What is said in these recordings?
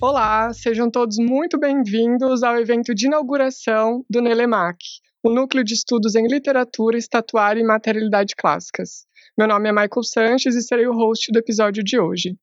Olá, sejam todos muito bem-vindos ao evento de inauguração do NELEMAC, o Núcleo de Estudos em Literatura, Estatuária e Materialidade Clássicas. Meu nome é Michael Sanches e serei o host do episódio de hoje.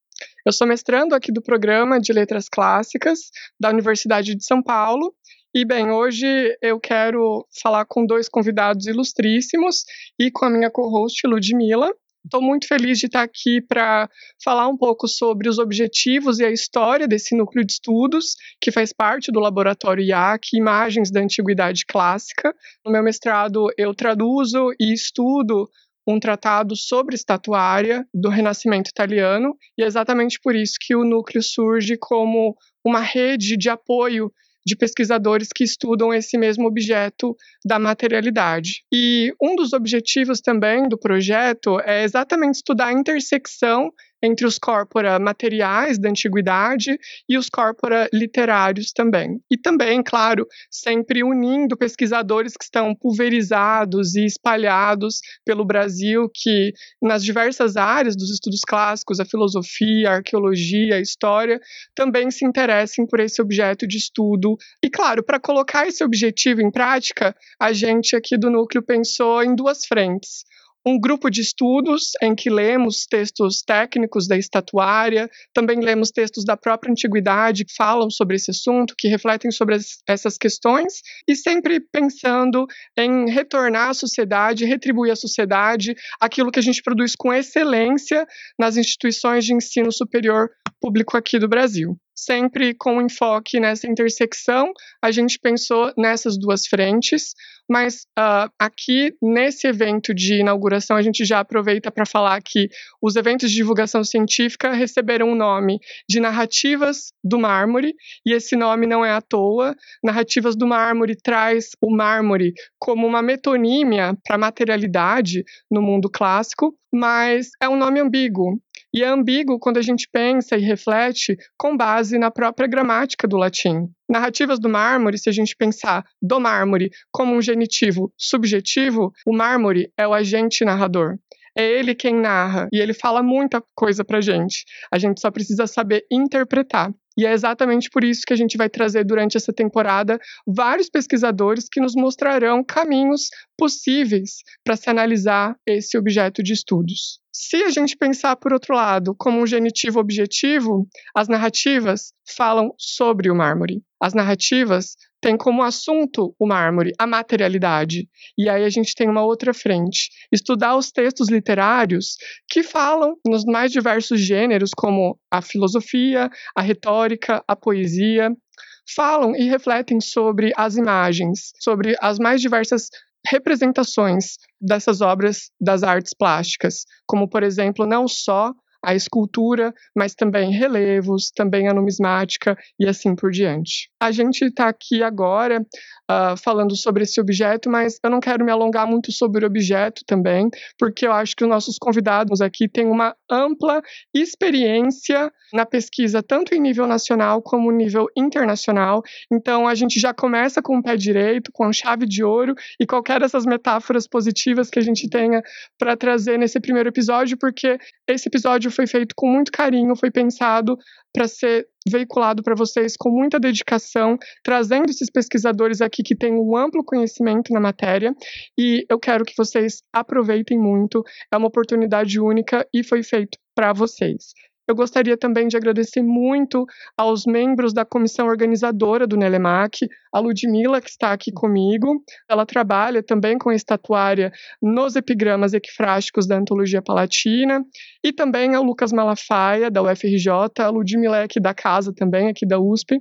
Eu sou mestrando aqui do programa de Letras Clássicas da Universidade de São Paulo e bem, hoje eu quero falar com dois convidados ilustríssimos e com a minha co-host Ludmilla. Estou muito feliz de estar aqui para falar um pouco sobre os objetivos e a história desse núcleo de estudos, que faz parte do laboratório IAC, Imagens da Antiguidade Clássica. No meu mestrado, eu traduzo e estudo um tratado sobre estatuária do Renascimento italiano, e é exatamente por isso que o núcleo surge como uma rede de apoio de pesquisadores que estudam esse mesmo objeto da materialidade. E um dos objetivos também do projeto é exatamente estudar a intersecção entre os corpora materiais da antiguidade e os corpora literários também. E também, claro, sempre unindo pesquisadores que estão pulverizados e espalhados pelo Brasil, que nas diversas áreas dos estudos clássicos, a filosofia, a arqueologia, a história, também se interessem por esse objeto de estudo. E claro, para colocar esse objetivo em prática, a gente aqui do núcleo pensou em duas frentes um grupo de estudos em que lemos textos técnicos da estatuária, também lemos textos da própria antiguidade que falam sobre esse assunto, que refletem sobre as, essas questões, e sempre pensando em retornar à sociedade, retribuir à sociedade aquilo que a gente produz com excelência nas instituições de ensino superior público aqui do Brasil. Sempre com enfoque nessa intersecção, a gente pensou nessas duas frentes, mas uh, aqui nesse evento de inauguração a gente já aproveita para falar que os eventos de divulgação científica receberam o nome de Narrativas do Mármore, e esse nome não é à toa. Narrativas do Mármore traz o mármore como uma metonímia para a materialidade no mundo clássico, mas é um nome ambíguo. E é ambíguo quando a gente pensa e reflete com base na própria gramática do latim. Narrativas do mármore, se a gente pensar do mármore como um genitivo subjetivo, o mármore é o agente narrador. É ele quem narra e ele fala muita coisa pra gente. A gente só precisa saber interpretar. E é exatamente por isso que a gente vai trazer durante essa temporada vários pesquisadores que nos mostrarão caminhos possíveis para se analisar esse objeto de estudos. Se a gente pensar por outro lado como um genitivo objetivo, as narrativas falam sobre o mármore. As narrativas têm como assunto o mármore, a materialidade. E aí a gente tem uma outra frente, estudar os textos literários que falam nos mais diversos gêneros, como a filosofia, a retórica, a poesia, falam e refletem sobre as imagens, sobre as mais diversas representações dessas obras das artes plásticas, como, por exemplo, não só a escultura, mas também relevos, também a numismática e assim por diante. A gente está aqui agora uh, falando sobre esse objeto, mas eu não quero me alongar muito sobre o objeto também, porque eu acho que os nossos convidados aqui têm uma ampla experiência na pesquisa, tanto em nível nacional como nível internacional. Então a gente já começa com o pé direito, com a chave de ouro e qualquer dessas metáforas positivas que a gente tenha para trazer nesse primeiro episódio, porque esse episódio foi feito com muito carinho, foi pensado para ser veiculado para vocês com muita dedicação, trazendo esses pesquisadores aqui que têm um amplo conhecimento na matéria, e eu quero que vocês aproveitem muito. É uma oportunidade única e foi feito para vocês. Eu gostaria também de agradecer muito aos membros da comissão organizadora do Nelemac, a Ludmilla, que está aqui comigo. Ela trabalha também com a estatuária nos epigramas equifrásticos da Antologia Palatina, e também ao Lucas Malafaia, da UFRJ, a Ludmilla é aqui da casa também, aqui da USP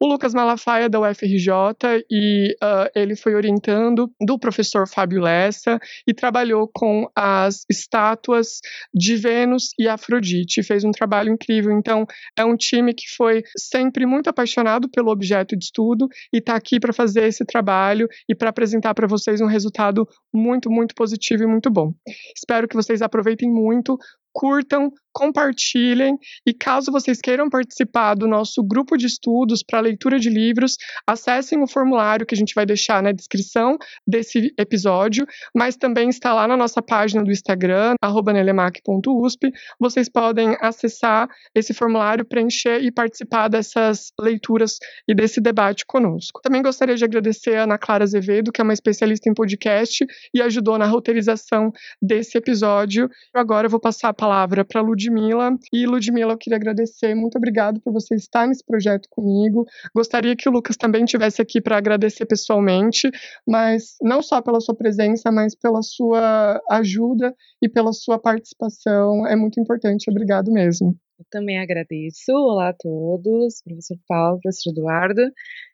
o Lucas Malafaia da UFRJ e uh, ele foi orientando do professor Fábio Lessa e trabalhou com as estátuas de Vênus e Afrodite. Fez um trabalho incrível. Então, é um time que foi sempre muito apaixonado pelo objeto de estudo e está aqui para fazer esse trabalho e para apresentar para vocês um resultado muito, muito positivo e muito bom. Espero que vocês aproveitem muito curtam, compartilhem e caso vocês queiram participar do nosso grupo de estudos para leitura de livros, acessem o formulário que a gente vai deixar na descrição desse episódio, mas também está lá na nossa página do Instagram, nelemac.usp. Vocês podem acessar esse formulário, preencher e participar dessas leituras e desse debate conosco. Também gostaria de agradecer a Ana Clara Azevedo, que é uma especialista em podcast e ajudou na roteirização desse episódio. Agora eu vou passar a palavra para Ludmila. E Ludmila, eu queria agradecer. Muito obrigado por você estar nesse projeto comigo. Gostaria que o Lucas também estivesse aqui para agradecer pessoalmente, mas não só pela sua presença, mas pela sua ajuda e pela sua participação. É muito importante. Obrigado mesmo. Eu também agradeço. Olá a todos, professor Paulo, professor Eduardo.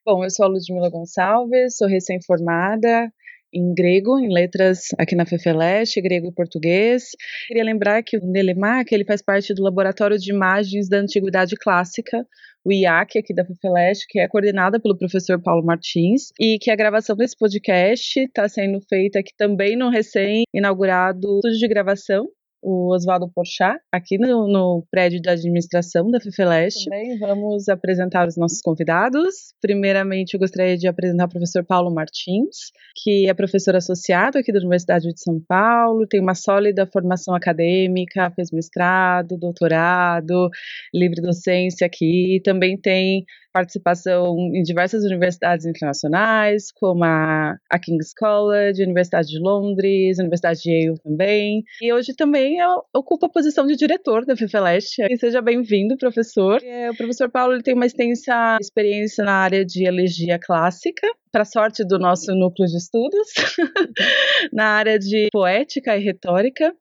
Bom, eu sou a Ludmila Gonçalves, sou recém-formada em grego, em letras aqui na FEFELESTE, grego e português. Queria lembrar que o Nelemac ele faz parte do Laboratório de Imagens da Antiguidade Clássica, o IAC aqui da FEFELESTE, que é coordenada pelo professor Paulo Martins, e que a gravação desse podcast está sendo feita aqui também no recém-inaugurado estúdio de gravação o Oswaldo Porchat, aqui no, no, prédio de administração da FEFELESTE. Também vamos apresentar os nossos convidados. Primeiramente, eu gostaria de apresentar o professor Paulo Martins, que é professor associado aqui da Universidade de São Paulo, tem uma sólida formação acadêmica, fez mestrado, doutorado, livre docência aqui, também tem participação em diversas universidades internacionais, como a, a King's College, Universidade de Londres, Universidade de Yale também. E hoje também ocupa a posição de diretor da FEFELESTE. E seja bem-vindo, professor. É, o professor Paulo ele tem uma extensa experiência na área de elegia clássica, para sorte do nosso núcleo de estudos, na área de poética e retórica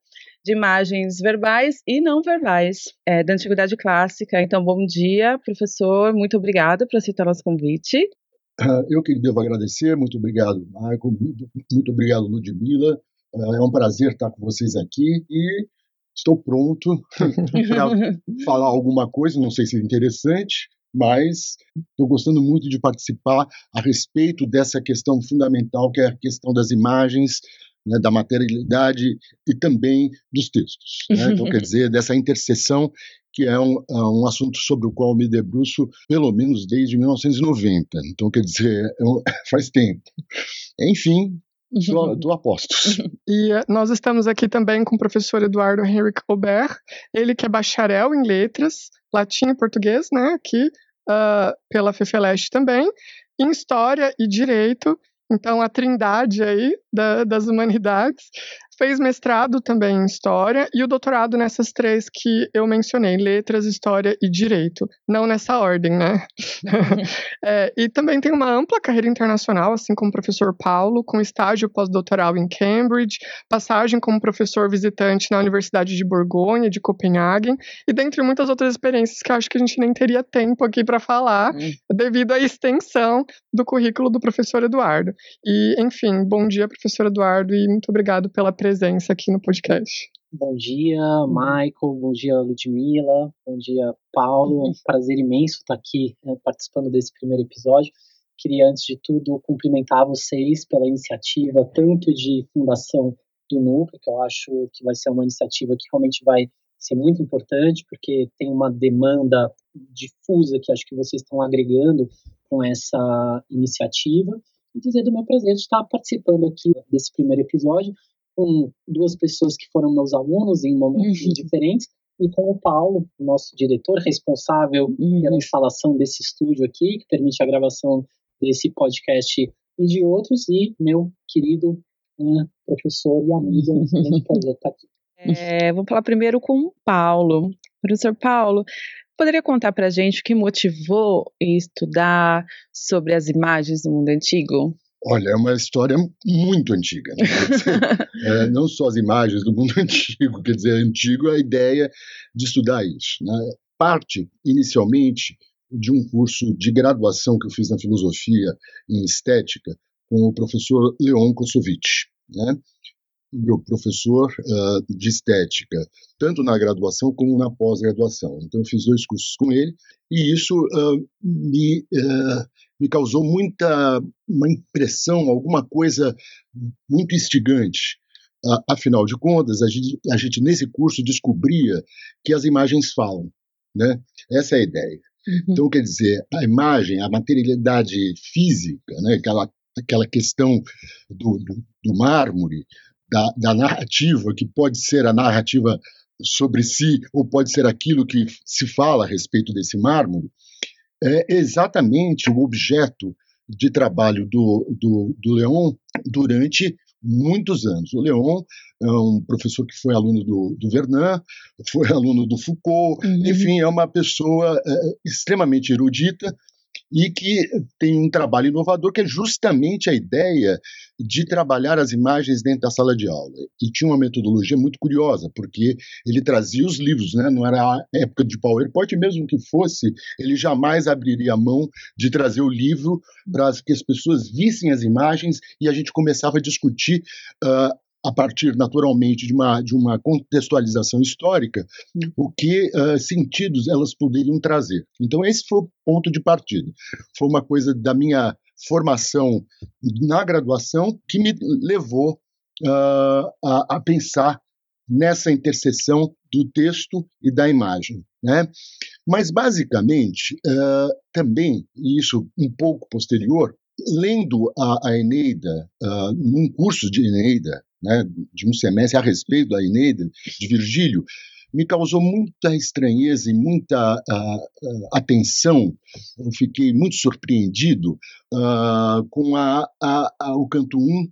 de imagens verbais e não verbais é, da Antiguidade Clássica. Então, bom dia, professor, muito obrigada por aceitar nosso convite. Ah, eu que devo agradecer, muito obrigado, Marco, muito, muito obrigado, Ludmila. Ah, é um prazer estar com vocês aqui e estou pronto para falar alguma coisa, não sei se é interessante, mas estou gostando muito de participar a respeito dessa questão fundamental, que é a questão das imagens né, da materialidade e também dos textos. Né? Então, quer dizer, dessa interseção que é um, é um assunto sobre o qual me debruço pelo menos desde 1990. Então, quer dizer, é faz tempo. Enfim, Estou a postos. E eh, nós estamos aqui também com o professor Eduardo Henrique Aubert, ele que é bacharel em letras, latim e português, né, aqui uh, pela FEFELESTE também, em história e direito, então, a trindade aí da, das humanidades fez mestrado também em História e o doutorado nessas três que eu mencionei, Letras, História e Direito. Não nessa ordem, né? é, e também tem uma ampla carreira internacional, assim como o professor Paulo, com estágio pós-doutoral em Cambridge, passagem como professor visitante na Universidade de Borgonha, de Copenhague, e dentre muitas outras experiências que eu acho que a gente nem teria tempo aqui para falar, hum. devido à extensão do currículo do professor Eduardo. E, enfim, bom dia, professor Eduardo, e muito obrigado pela presença aqui no podcast. Bom dia, Michael. Bom dia, Ludmila. Bom dia, Paulo. É um prazer imenso estar aqui né, participando desse primeiro episódio. Queria, antes de tudo, cumprimentar vocês pela iniciativa, tanto de fundação do Núcleo, que eu acho que vai ser uma iniciativa que realmente vai ser muito importante, porque tem uma demanda difusa que acho que vocês estão agregando com essa iniciativa. E dizer do meu prazer de estar participando aqui desse primeiro episódio com duas pessoas que foram meus alunos em momentos uhum. diferentes e com o Paulo, nosso diretor responsável uhum. pela instalação desse estúdio aqui, que permite a gravação desse podcast e de outros, e meu querido uh, professor e amigo, é um grande prazer estar aqui. É, vou falar primeiro com o Paulo. Professor Paulo, poderia contar para a gente o que motivou estudar sobre as imagens do mundo antigo? Olha, é uma história muito antiga. Né? é, não só as imagens do mundo antigo, quer dizer, antigo a ideia de estudar isso. Né? Parte, inicialmente, de um curso de graduação que eu fiz na filosofia em estética com o professor Leon Kosovich, né? meu professor uh, de estética, tanto na graduação como na pós-graduação. Então, eu fiz dois cursos com ele, e isso uh, me uh, me causou muita uma impressão, alguma coisa muito instigante. afinal de contas, a gente, a gente nesse curso descobria que as imagens falam. Né? Essa é a ideia. Uhum. Então, quer dizer, a imagem, a materialidade física, né? aquela, aquela questão do, do, do mármore, da, da narrativa, que pode ser a narrativa sobre si, ou pode ser aquilo que se fala a respeito desse mármore, é exatamente o objeto de trabalho do, do, do Leon durante muitos anos. O Leon é um professor que foi aluno do, do Vernon, foi aluno do Foucault, uhum. enfim, é uma pessoa é, extremamente erudita e que tem um trabalho inovador que é justamente a ideia de trabalhar as imagens dentro da sala de aula. E tinha uma metodologia muito curiosa, porque ele trazia os livros, né? não era a época de PowerPoint, mesmo que fosse, ele jamais abriria a mão de trazer o livro para que as pessoas vissem as imagens e a gente começava a discutir uh, a partir naturalmente de uma, de uma contextualização histórica, o que uh, sentidos elas poderiam trazer. Então, esse foi o ponto de partida. Foi uma coisa da minha formação na graduação que me levou uh, a, a, pensar nessa interseção do texto e da imagem. Né? Mas, basicamente, uh, também, e isso um pouco posterior, lendo a, a Eneida, uh, num curso de Eneida, né, de um semestre a respeito da Eneida, de Virgílio, me causou muita estranheza e muita uh, uh, atenção. Eu fiquei muito surpreendido uh, com a, a, o canto 1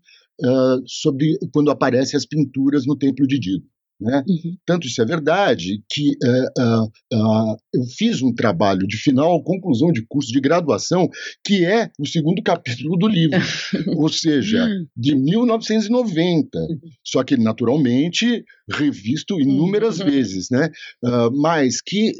sobre quando aparecem as pinturas no Templo de Dido. Né? Uhum. Tanto isso é verdade que uh, uh, uh, eu fiz um trabalho de final, conclusão de curso de graduação, que é o segundo capítulo do livro, ou seja, de 1990. Só que, naturalmente, revisto inúmeras uhum. vezes, né? mas que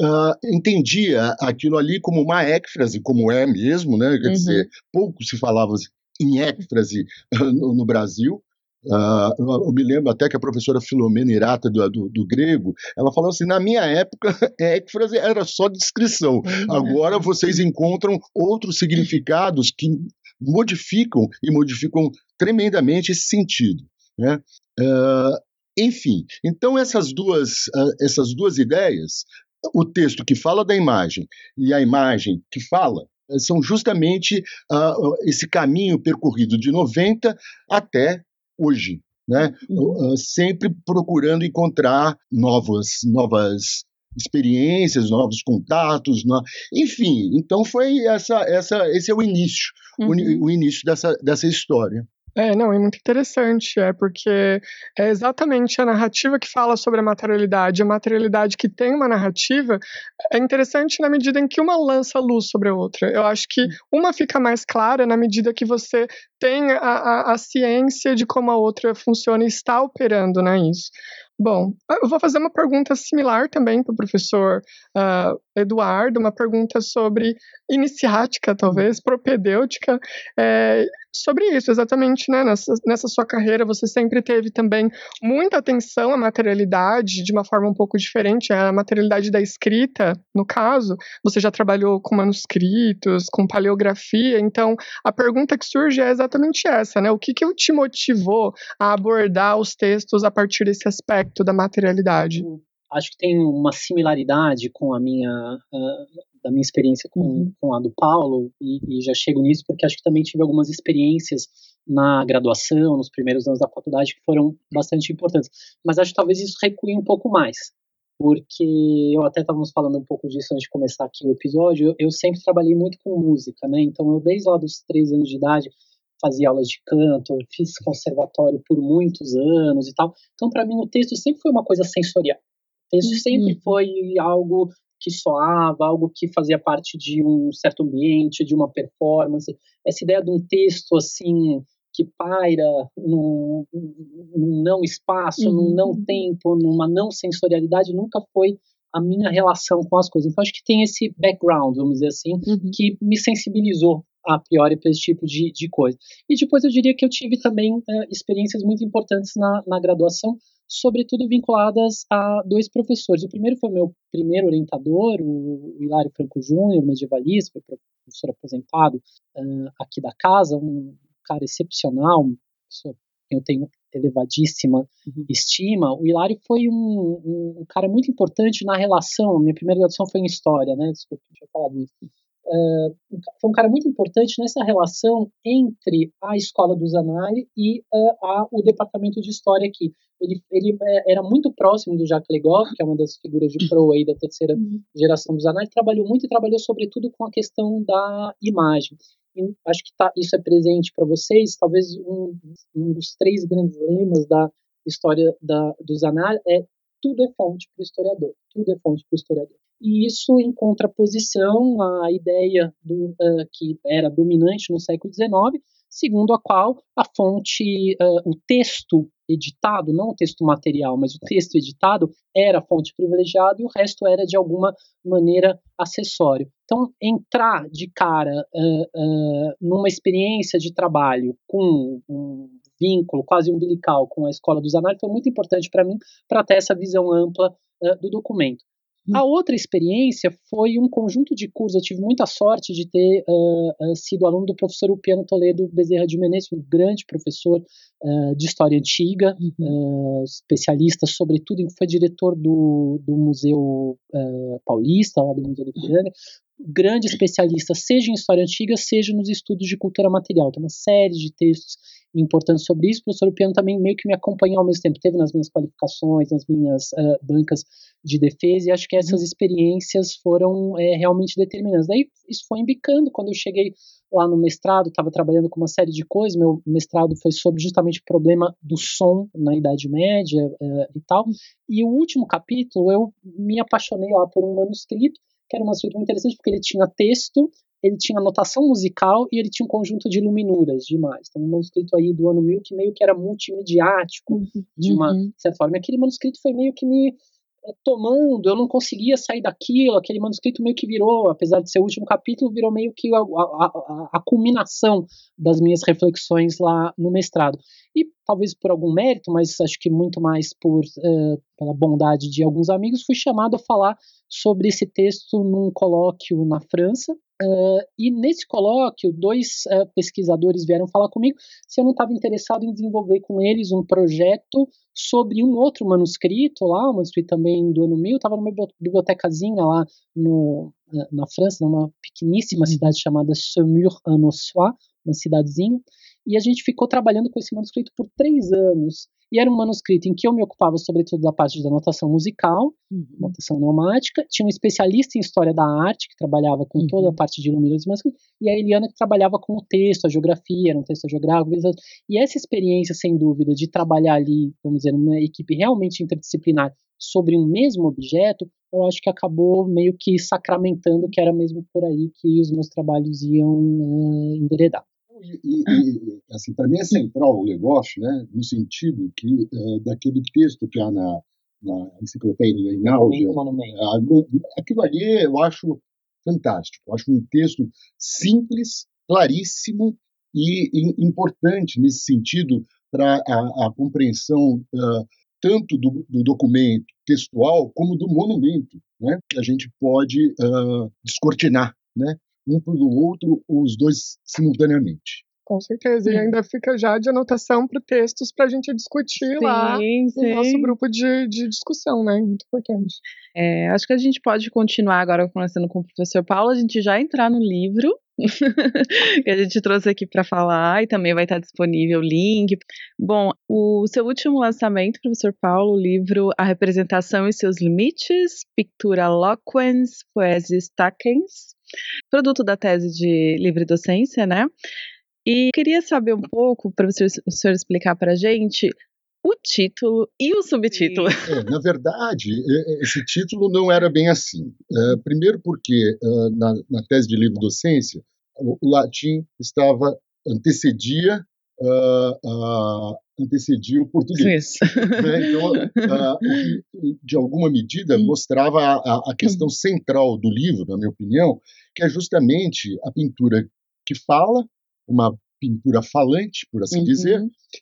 Uh, entendia aquilo ali como uma éfrase, como é mesmo, né? Quer uhum. dizer, pouco se falava em éfrase no, no Brasil, Uh, eu me lembro até que a professora Filomena Irata do, do, do grego, ela falou assim: na minha época, écfrase era só descrição. Agora vocês encontram outros significados que modificam e modificam tremendamente esse sentido. Né? Uh, enfim, então essas duas, uh, essas duas ideias, o texto que fala da imagem e a imagem que fala, são justamente esse caminho percorrido de 90 até hoje, né? Uhum. Uh, sempre procurando encontrar novas, novas experiências, novos contatos, no... enfim. Então foi essa, essa, esse é o início, uhum. o, o, início dessa, dessa história. É, não, é muito interessante, é porque é exatamente a narrativa que fala sobre a materialidade, a materialidade que tem uma narrativa, é interessante na medida em que uma lança luz sobre a outra. Eu acho que uma fica mais clara na medida que você tem a, a, a ciência de como a outra funciona e está operando, né, isso. Bom, eu vou fazer uma pergunta similar também para o professor uh, Eduardo, uma pergunta sobre iniciática, talvez, propedêutica, é, sobre isso, exatamente, né? Nessa, nessa sua carreira, você sempre teve também muita atenção à materialidade, de uma forma um pouco diferente, a materialidade da escrita, no caso, você já trabalhou com manuscritos, com paleografia, então a pergunta que surge é exatamente essa, né? O que, que te motivou a abordar os textos a partir desse aspecto da materialidade? Acho que tem uma similaridade com a minha uh, da minha experiência com, uhum. com a do Paulo, e, e, já chego nisso porque acho que também tive algumas experiências na graduação, nos primeiros anos da faculdade, que foram bastante importantes. Mas acho que talvez isso recue um pouco mais, porque eu até estávamos falando um pouco disso antes de começar aqui o episódio, eu, eu sempre trabalhei muito com música, né? Então eu desde lá dos três anos de idade fazia aulas de canto, fiz conservatório por muitos anos e tal. Então para mim o texto sempre foi uma coisa sensorial. O texto sempre uhum. foi algo que soava, algo que fazia parte de um certo ambiente, de uma performance. Essa ideia de um texto assim que paira num, num não espaço, uhum. num não tempo, numa não sensorialidade, nunca foi a minha relação com as coisas. Então acho que tem esse background, vamos dizer assim, uhum. que me sensibilizou a priori para esse tipo de, de coisa. E depois eu diria que eu tive também é, experiências muito importantes na, na graduação, sobretudo vinculadas a dois professores. O primeiro foi meu primeiro orientador, o Hilário Franco Júnior, medievalista, foi professor aposentado uh, aqui da casa, um cara excepcional, uma pessoa que eu tenho elevadíssima uhum. estima, o Hilário foi um, um, cara muito importante na relação. Minha primeira graduação foi em História, né? Desculpa, deixa eu falar disso. Uh, foi um cara muito importante nessa relação entre a escola do Zanari e uh, a, o departamento de história aqui. Ele, ele é, era muito próximo do Jacques Legoff, que é uma das figuras de pro aí da terceira uhum. geração do Zanari, trabalhou muito e trabalhou sobretudo com a questão da imagem. E acho que tá, isso é presente para vocês, talvez um, um, dos três grandes lemas da história da, do Zanari é tudo é fonte para o historiador, tudo é fonte para o historiador e isso em contraposição à ideia do, uh, que era dominante no século XIX, segundo a qual a fonte, uh, o texto editado, não o texto material, mas o texto editado era a fonte privilegiada e o resto era de alguma maneira acessório. Então, entrar de cara uh, numa experiência de trabalho com um vínculo quase umbilical com a escola dos análises foi muito importante para mim para ter essa visão ampla do documento. A outra experiência foi um conjunto de cursos. Eu tive muita sorte de ter uh, sido aluno do professor Upiano Toledo Bezerra de Menezes, um grande professor uh, de história antiga, uh, especialista sobretudo, foi diretor do, do Museu Paulista, lá do Museu de Ipiranga, grande especialista, seja em história antiga, seja nos estudos de cultura material. Tem uma série de textos importantes sobre isso. O professor Piano também meio que me acompanhou ao mesmo tempo, teve nas minhas qualificações, nas minhas uh, bancas de defesa, e acho que essas experiências foram é, realmente determinantes. Daí isso foi embicando, quando eu cheguei lá no mestrado, estava trabalhando com uma série de coisas, meu mestrado foi sobre justamente o problema do som na Idade Média uh, e tal, e o último capítulo eu me apaixonei lá por um manuscrito, que era um manuscrito muito interessante porque ele tinha texto, ele tinha notação musical e ele tinha um conjunto de luminuras demais. Então, um manuscrito aí do ano 1000 que meio que era multimediático, uhum. de uma uhum. certa forma. Aquele manuscrito foi meio que me eh, tomando, eu não conseguia sair daquilo, aquele manuscrito meio que virou, apesar de ser o último capítulo, virou meio que a, a, a, a culminação das minhas reflexões lá no mestrado. E talvez por algum mérito, mas acho que muito mais por uh, pela bondade de alguns amigos, fui chamado a falar sobre esse texto num colóquio na França, Uh, e nesse colóquio, dois uh, pesquisadores vieram falar comigo se eu não estava interessado em desenvolver com eles um projeto sobre um outro manuscrito lá, um manuscrito também do ano 1000, estava numa bibliotecazinha lá no, uh, na França, numa pequeníssima uhum. cidade chamada Saumur-en-Ossois, uma cidadezinha, e a gente ficou trabalhando com esse manuscrito por três anos. E era um manuscrito em que eu me ocupava sobretudo da parte da notação musical, uhum. notação neumática. Tinha um especialista em história da arte, que trabalhava com uhum. toda a parte de iluminismo, e a Eliana que trabalhava com o texto, a geografia, era um texto geográfico. E essa experiência, sem dúvida, de trabalhar ali, vamos dizer, numa equipe realmente interdisciplinar sobre um mesmo objeto, eu acho que acabou meio que sacramentando que era mesmo por aí que os meus trabalhos iam uh, enveredar. E, e, assim, para mim é central o negócio, né, no sentido que uh, daquele texto que há na, na enciclopédia em áudio, uh, aquilo ali eu acho fantástico. Eu acho um texto simples, claríssimo e, e importante nesse sentido para a, a, compreensão uh, tanto do, do, documento textual como do monumento, né, que a gente pode descortinar, né, um pelo outro, os dois simultaneamente. Com certeza, e ainda fica já de anotação para textos para a gente discutir sim, lá sim. no nosso grupo de, de discussão, né? Muito importante. É, acho que a gente pode continuar agora conversando com o professor Paulo, a gente já entrar no livro que a gente trouxe aqui para falar e também vai estar disponível o link. Bom, o seu último lançamento, professor Paulo, o livro A Representação e Seus Limites, Pictura Loquens, Poesias Takens, produto da tese de livre docência, né? E queria saber um pouco, para o senhor explicar para a gente, o título e o subtítulo. É, na verdade, esse título não era bem assim. É, primeiro porque na, na, tese de livre docência, o, o latim estava antecedia uh, antecedia o português. Né? Então, de alguma medida, mostrava a, a, questão central do livro, na minha opinião, que é justamente a pintura que fala, uma pintura falante, por assim uhum. dizer,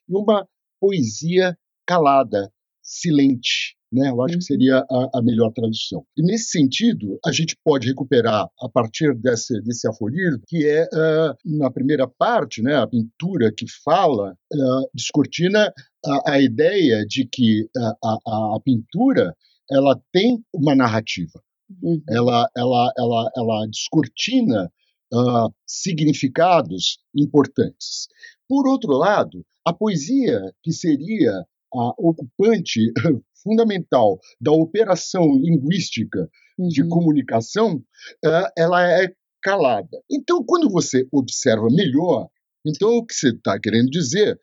e uma poesia calada, silente, né? Eu acho que uhum. seria a, a, melhor tradução. E nesse sentido, a gente pode recuperar a partir desse, desse aforismo, que é uh, na primeira parte, né, a pintura que fala, uh, descortina a, a, ideia de que a, a, a pintura ela tem uma narrativa. Uhum. Ela, ela, ela, ela descortina uh, significados importantes. Por outro lado, a poesia, que seria a ocupante fundamental da operação linguística uhum. de comunicação, uh, ela é calada. Então, quando você observa melhor, então o que você está querendo dizer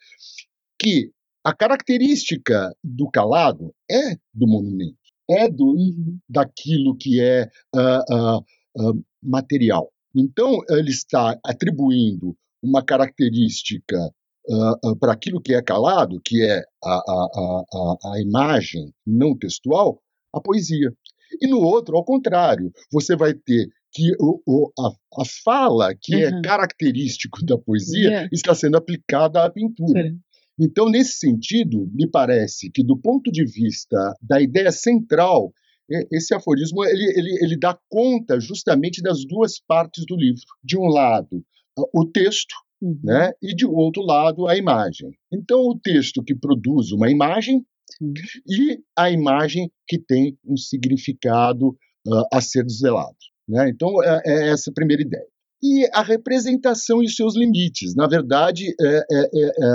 que a característica do calado é do monumento, é do uhum. daquilo que é uh, uh, material. Então, ele está atribuindo uma característica uh, uh, para aquilo que é calado, que é a, a, a, a imagem não textual, a poesia. E no outro, ao contrário, você vai ter que o, o, a, a, fala, que é uhum. é característico da poesia, yeah. está sendo aplicada à pintura. Sim. Então, nesse sentido, me parece que, do ponto de vista da ideia central esse aforismo ele, ele, ele dá conta justamente das duas partes do livro. De um lado, o texto, uhum. né, e de outro lado, a imagem. Então, o texto que produz uma imagem Sim. e a imagem que tem um significado uh, a ser desvelado. Né? Então, é, é essa a primeira ideia e a representação e seus limites. Na verdade, é, é, é, é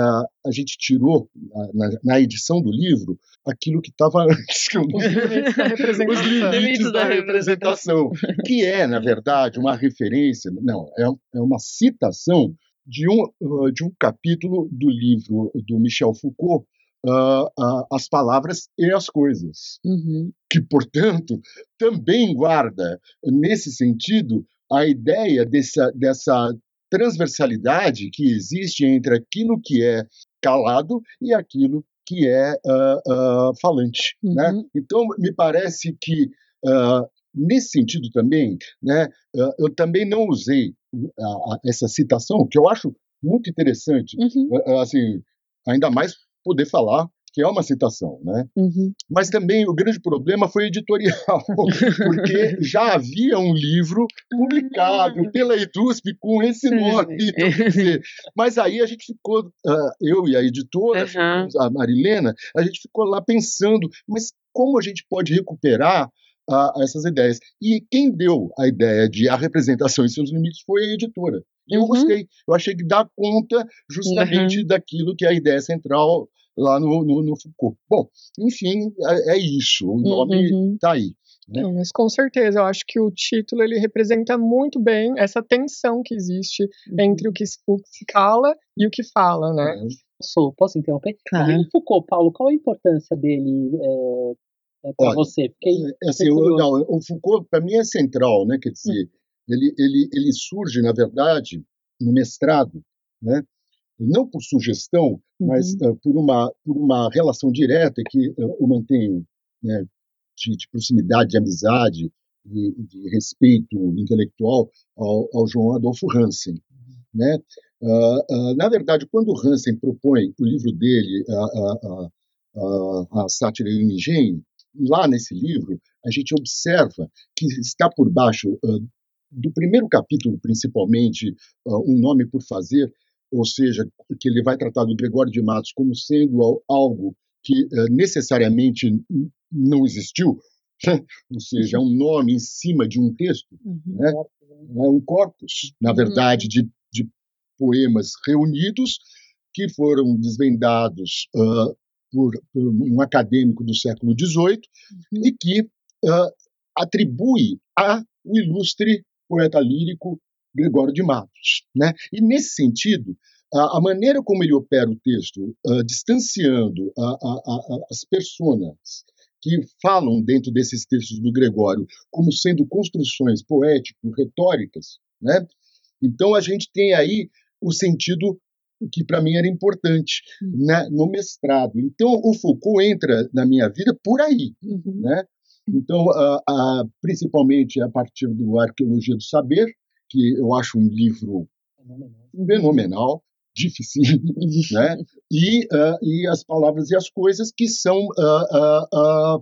a gente tirou na, na, edição do livro aquilo que estava antes, que eu não... os limites da representação, os limites da representação, que é, na verdade, uma referência, não, é, é uma citação de um, uh, de um capítulo do livro do Michel Foucault, Uh, uh, as palavras e as coisas, uhum. que, portanto, também guarda, nesse sentido, a ideia dessa, dessa transversalidade que existe entre aquilo que é calado e aquilo que é uh, uh, falante. Né? Uhum. Né? Então, me parece que, uh, nesse sentido também, né, eu também não usei essa citação, que eu acho muito interessante, uhum. assim, ainda mais poder falar que é uma citação, né? Uhum. Mas também o grande problema foi editorial, porque já havia um livro publicado ah. pela EDUSP com esse nome. Mas aí a gente ficou, uh, eu e a editora, uhum. a Marilena, a gente ficou lá pensando, mas como a gente pode recuperar uh, essas ideias? E quem deu a ideia de a representação e seus limites foi a editora. E eu uhum. gostei. Eu achei que dá conta justamente uhum. daquilo que é a ideia central lá no, no, no Foucault. Bom, enfim, é, é isso. O nome está uhum. Tá aí. Né? Não, mas com certeza, eu acho que o título ele representa muito bem essa tensão que existe uhum. entre o que, o que se cala e o que fala, né? É. Posso, posso interromper? Claro. E o Foucault, Paulo, qual a importância dele é, é para você? Fiquei, é, assim, eu, não, o Foucault, para mim, é central, né? Quer dizer, hum. ele, ele, ele surge, na verdade, no mestrado, né? Não por sugestão, uhum. mas uh, por, uma, por uma relação direta que uh, eu mantenho né, de, de, proximidade, de amizade, de, de respeito intelectual ao, ao, João Adolfo Hansen. Uhum. Né? Uh, na verdade, quando Hansen propõe o livro dele, a, a, a Sátira e o Engenho, lá nesse livro, a gente observa que está por baixo do primeiro capítulo, principalmente, Um Nome por Fazer, ou seja, que ele vai tratar do Gregório de Matos como sendo algo que uh, necessariamente não existiu, ou seja, é um nome em cima de um texto, uhum. né? é um corpus, na verdade, uhum. de, de, poemas reunidos que foram desvendados uh, por, por, um acadêmico do século XVIII uhum. e que uh, atribui a o ilustre poeta lírico Gregório de Matos. Né? E, nesse sentido, a, a maneira como ele opera o texto, uh, distanciando a, a, as personas que falam dentro desses textos do Gregório como sendo construções poético-retóricas, né? então a gente tem aí o sentido que para mim era importante uhum. né, no mestrado. Então o Foucault entra na minha vida por aí, uhum. né? Então, uh, uh, principalmente a partir do Arqueologia do Saber, que eu acho um livro fenomenal, difícil, né? E, uh, e as palavras e as coisas que são uh,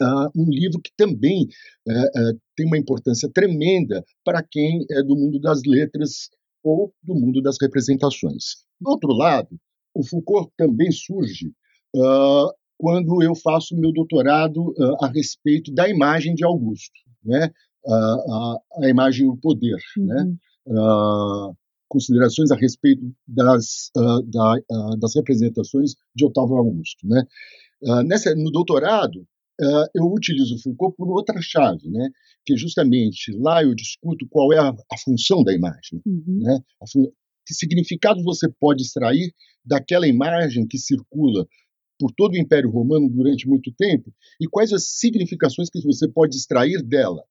uh, um livro que também uh, uh, tem uma importância tremenda para quem é do mundo das letras ou do mundo das representações. Do outro lado, o Foucault também surge quando eu faço meu doutorado a respeito da imagem de Augusto, né? A, a, imagem e o poder, uhum. né? considerações a respeito das, da, das representações de Otávio Augusto, né? nessa, no doutorado, uh, eu utilizo Foucault por outra chave, né? que justamente lá eu discuto qual é a, a função da imagem, uhum. né? que significado você pode extrair daquela imagem que circula por todo o Império Romano durante muito tempo e quais as significações que você pode extrair dela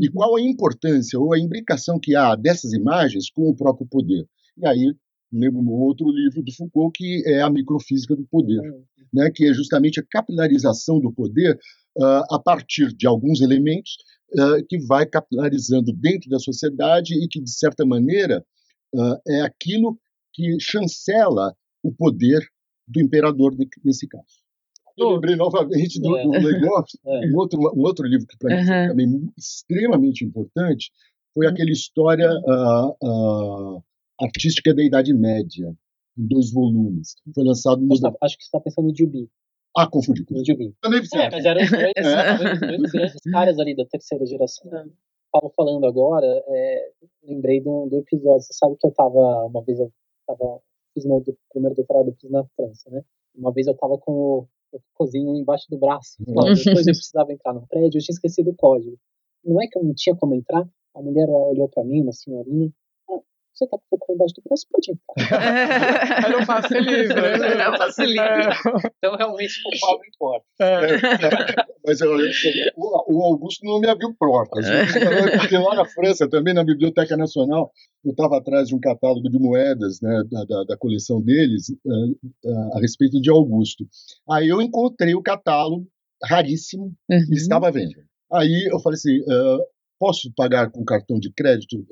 e qual a importância ou a imbricação que há dessas imagens com o próprio poder. E aí lembro um outro livro do Foucault que é a microfísica do poder, uhum. né, que é justamente a capilarização do poder uh, a partir de alguns elementos uh, que vai capilarizando dentro da sociedade e que de certa maneira uh, é aquilo que chancela o poder do imperador nesse caso. Eu lembrei novamente do, do negócio, é. um, outro, um outro livro que para mim foi também extremamente importante foi aquele História artística da Idade Média, em dois volumes. Foi lançado no. Tá, acho que você está pensando no Jubi. Ah, confundi. No Jubi. Também é, mas eram os é. grandes caras ali da terceira geração. Paulo falando agora, é, lembrei do, do episódio. Você sabe que eu tava, uma vez eu tava, fiz meu do, primeiro doutorado fiz na França, né? Uma vez eu tava com o cozinho embaixo do braço. Depois eu precisava entrar no prédio, eu tinha esquecido o código. Não é que eu não tinha como entrar, a mulher olhou para mim, uma senhorinha, você tá com o cocô embaixo do braço, pode entrar. Um passe livre. Né? Livre. É. Então, realmente, o pau não importa. É. É. Mas eu, o, Augusto não me abriu portas. Porque lá na França, também na Biblioteca Nacional, eu estava atrás de um catálogo de moedas né, da, da, da coleção deles uh, uh, a respeito de Augusto. Aí eu encontrei o catálogo raríssimo uhum. e estava vendo. Aí eu falei assim, uh, posso pagar com cartão de crédito?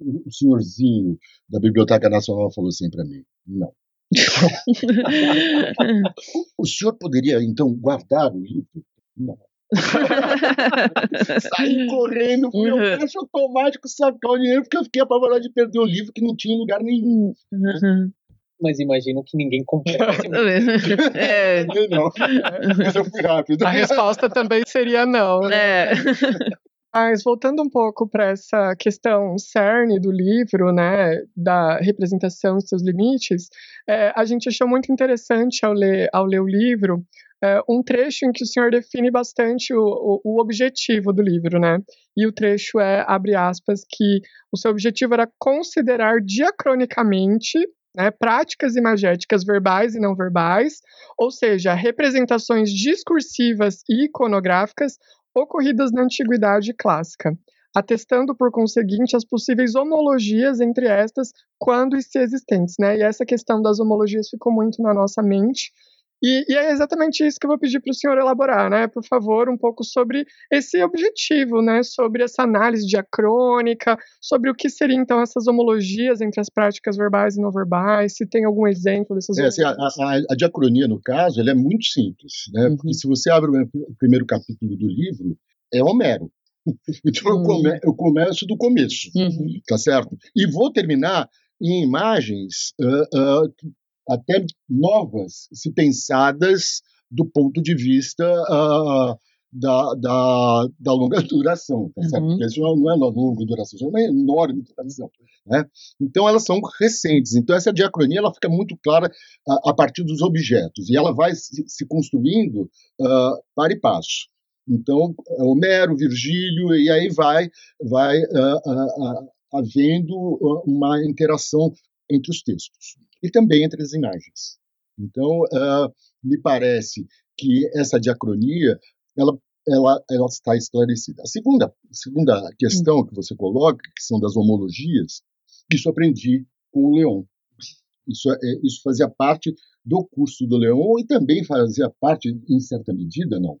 O senhorzinho da Biblioteca Nacional falou assim para mim: não. o senhor poderia então guardar o livro? Não. Saí correndo, fui ao uhum. caixa automático sacar o dinheiro, porque eu fiquei apavorado de perder o livro que não tinha lugar nenhum. Uhum. Mas imagino que ninguém comprou. é. Não, mas eu fui rápido. A resposta também seria não. Né? É. Mas voltando um pouco para essa questão cerne do livro, né, da representação e seus limites, é, a gente achou muito interessante ao ler, ao ler o livro é, um trecho em que o senhor define bastante o, o, o, objetivo do livro, né? E o trecho é, abre aspas, que o seu objetivo era considerar diacronicamente né, práticas imagéticas verbais e não verbais, ou seja, representações discursivas e iconográficas ocorridas na Antiguidade Clássica, atestando por conseguinte as possíveis homologias entre estas quando e se existentes, né? E essa questão das homologias ficou muito na nossa mente e, e, é exatamente isso que eu vou pedir para o senhor elaborar, né? Por favor, um pouco sobre esse objetivo, né? Sobre essa análise diacrônica, sobre o que seriam então essas homologias entre as práticas verbais e não verbais, se tem algum exemplo dessas é, assim, a, a, a, diacronia, no caso, ela é muito simples, né? Uhum. Porque se você abre o primeiro capítulo do livro, é Homero. Então uhum. eu, come, eu, começo do começo, uhum. tá certo? E vou terminar em imagens uh, uh, até novas, se pensadas do ponto de vista uh, da, da, da, longa duração, tá certo? Uhum. Porque isso não é longa duração, isso é uma enorme duração. Né? Então, elas são recentes. Então, essa diacronia ela fica muito clara a, a partir dos objetos e ela vai se, se construindo uh, para e passo. Então, Homero, Virgílio, e aí vai, vai uh, havendo uma interação entre os textos e também entre as imagens. Então, uh, me parece que essa diacronia ela, ela, ela está esclarecida. A segunda, segunda questão que você coloca, que são das homologias, isso aprendi com o Leon. Isso, é, isso fazia parte do curso do Leon e também fazia parte, em certa medida, não,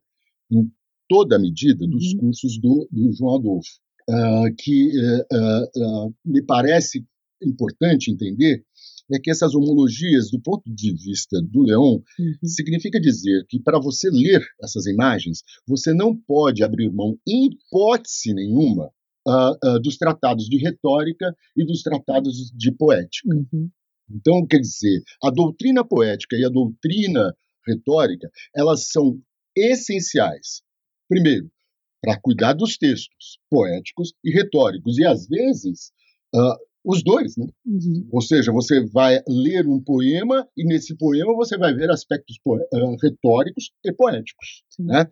em toda a medida, dos uhum. cursos do, do João Adolfo. Uh, que uh, me parece importante entender é que essas homologias, do ponto de vista do Leon, uhum. significa dizer que para você ler essas imagens, você não pode abrir mão, em hipótese nenhuma, uh, uh, dos tratados de retórica e dos tratados de poética. Uhum. Então, quer dizer, a doutrina poética e a doutrina retórica, elas são essenciais. Primeiro, para cuidar dos textos poéticos e retóricos, e às vezes uh, os dois, né? Uhum. Ou seja, você vai ler um poema e nesse poema você vai ver aspectos uh, retóricos e poéticos, né?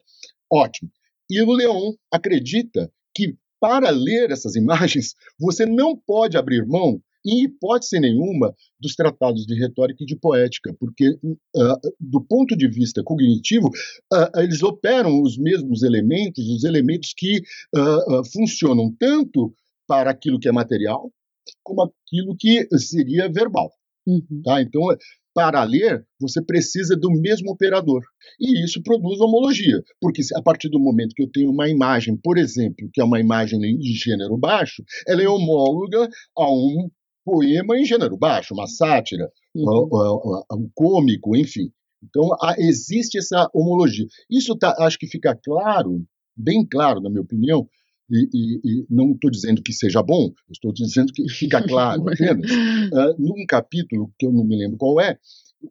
Ótimo. E o Leon acredita que para ler essas imagens você não pode abrir mão em hipótese nenhuma, dos tratados de retórica e de poética, porque, uh, do ponto de vista cognitivo, uh, eles operam os mesmos elementos, os elementos que uh, funcionam tanto para aquilo que é material, como aquilo que seria verbal. Uhum. Tá? Então, para ler, você precisa do mesmo operador. E isso produz homologia, porque a partir do momento que eu tenho uma imagem, por exemplo, que é uma imagem de gênero baixo, ela é homóloga a um poema em gênero baixo, uma sátira, uhum. um, um cômico, enfim. Então, há, existe essa homologia. Isso tá, acho que fica claro, bem claro, na minha opinião, e, e, e não estou dizendo que seja bom, estou dizendo que fica claro apenas, uh, num capítulo, que eu não me lembro qual é,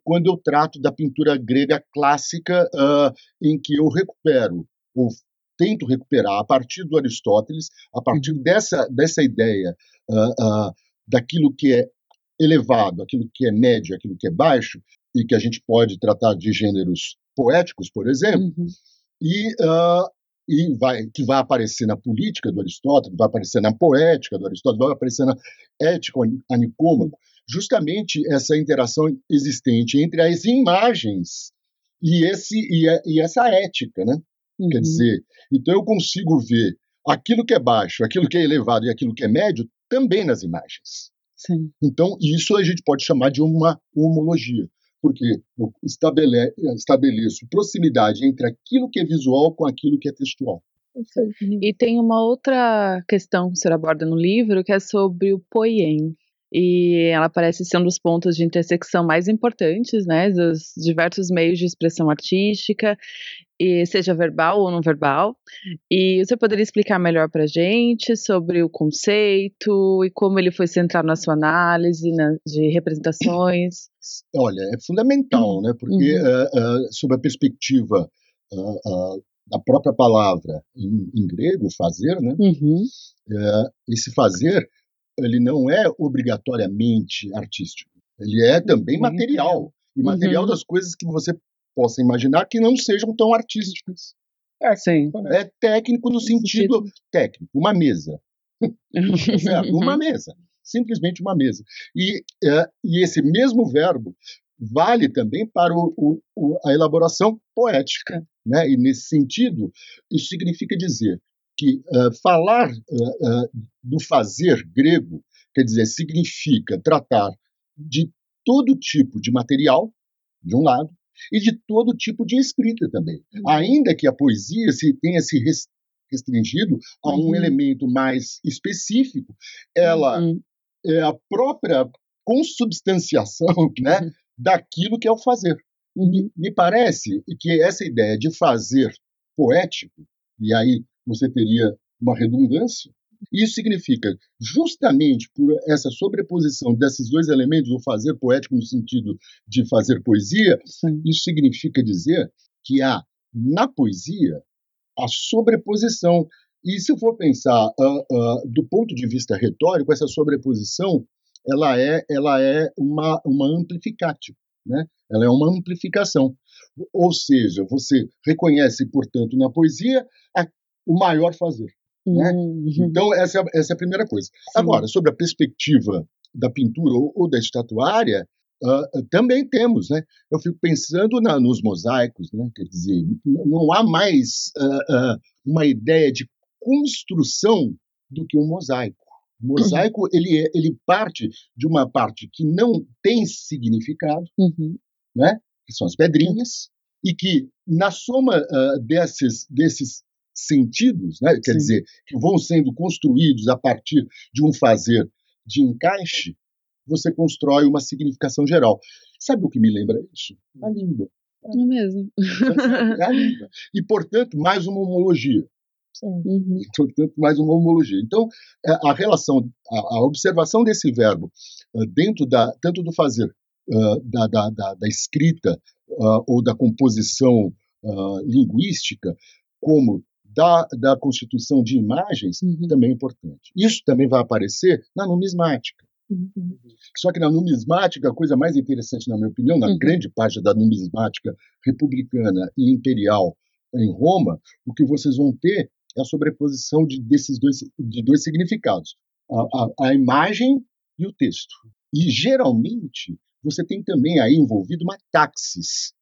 quando eu trato da pintura grega clássica, uh, em que eu recupero, ou tento recuperar, a partir do Aristóteles, a partir uhum. dessa, dessa ideia uh, daquilo que é elevado, aquilo que é médio, aquilo que é baixo, e que a gente pode tratar de gêneros poéticos, por exemplo, uhum. e, uh, e vai, que vai aparecer na política do Aristóteles, vai aparecer na poética do Aristóteles, vai aparecer na ética anicômaco, justamente essa interação existente entre as imagens e, esse, e, a, e essa ética, né? Uhum. Quer dizer, então eu consigo ver aquilo que é baixo, aquilo que é elevado e aquilo que é médio também nas imagens. Sim. Então, isso a gente pode chamar de uma homologia, porque eu estabele estabeleço proximidade entre aquilo que é visual com aquilo que é textual. E tem uma outra questão que o senhor aborda no livro, que é sobre o poiem e ela parece ser um dos pontos de intersecção mais importantes, né, dos diversos meios de expressão artística, e seja verbal ou não verbal. E você poderia explicar melhor para a gente sobre o conceito e como ele foi centrado na sua análise na, de representações? Olha, é fundamental, né, porque uhum. uh, uh, sob a perspectiva uh, da própria palavra em, em, grego, fazer, né, uhum. esse fazer ele não é obrigatoriamente artístico. Ele é também material. E material uhum. das coisas que você possa imaginar que não sejam tão artísticas. É, sim. É técnico no sentido técnico, uma mesa. Tá uma mesa. Simplesmente uma mesa. E, é, e esse mesmo verbo vale também para o, o, a elaboração poética. Né? E nesse sentido, isso significa dizer que uh, falar uh, uh, do fazer grego, quer dizer, significa tratar de todo tipo de material, de um lado, e de todo tipo de escrita também. Uhum. Ainda que a poesia se tenha se restringido a um uhum. elemento mais específico, ela uhum. é a própria consubstanciação né, uhum. daquilo que é o fazer. Me, uhum. me parece que essa ideia de fazer poético, e aí você teria uma redundância. Isso significa, justamente por essa sobreposição desses dois elementos, o fazer poético no sentido de fazer poesia, Sim. isso significa dizer que há na poesia a sobreposição. E se for pensar uh, uh, do ponto de vista retórico, essa sobreposição ela é, ela é uma, uma amplificatio, né? ela é uma amplificação. Ou seja, você reconhece, portanto, na poesia a o maior fazer. Né? Uhum. Então, essa é, essa é a primeira coisa. Sim. Agora, sobre a perspectiva da pintura ou, ou da estatuária, uh, também temos. Né? Eu fico pensando na, nos mosaicos, né? quer dizer, não há mais uh, uh, uma ideia de construção do que um mosaico. O mosaico ele, é, ele parte de uma parte que não tem significado, uhum. né? que são as pedrinhas, e que na soma desses, desses sentidos, né? quer dizer, que vão sendo construídos a partir de um fazer de encaixe, você constrói uma significação geral. Sabe o que me lembra isso? A língua. É mesmo. É a língua. E, portanto, mais uma homologia. Uhum. Portanto, mais uma homologia. Então, é, a relação, a, a observação desse verbo uh, dentro da, tanto do fazer, uh, da, da, da, da, escrita uh, ou da composição linguística, como da, da constituição de imagens, uhum. também é importante. Isso também vai aparecer na numismática. Uhum. Só que na numismática, a coisa mais interessante, na minha opinião, na uhum. grande parte da numismática republicana e imperial em Roma, o que vocês vão ter é a sobreposição de, desses dois, de dois significados, a, a, a imagem e o texto. E, geralmente, você tem também aí envolvido uma taxis,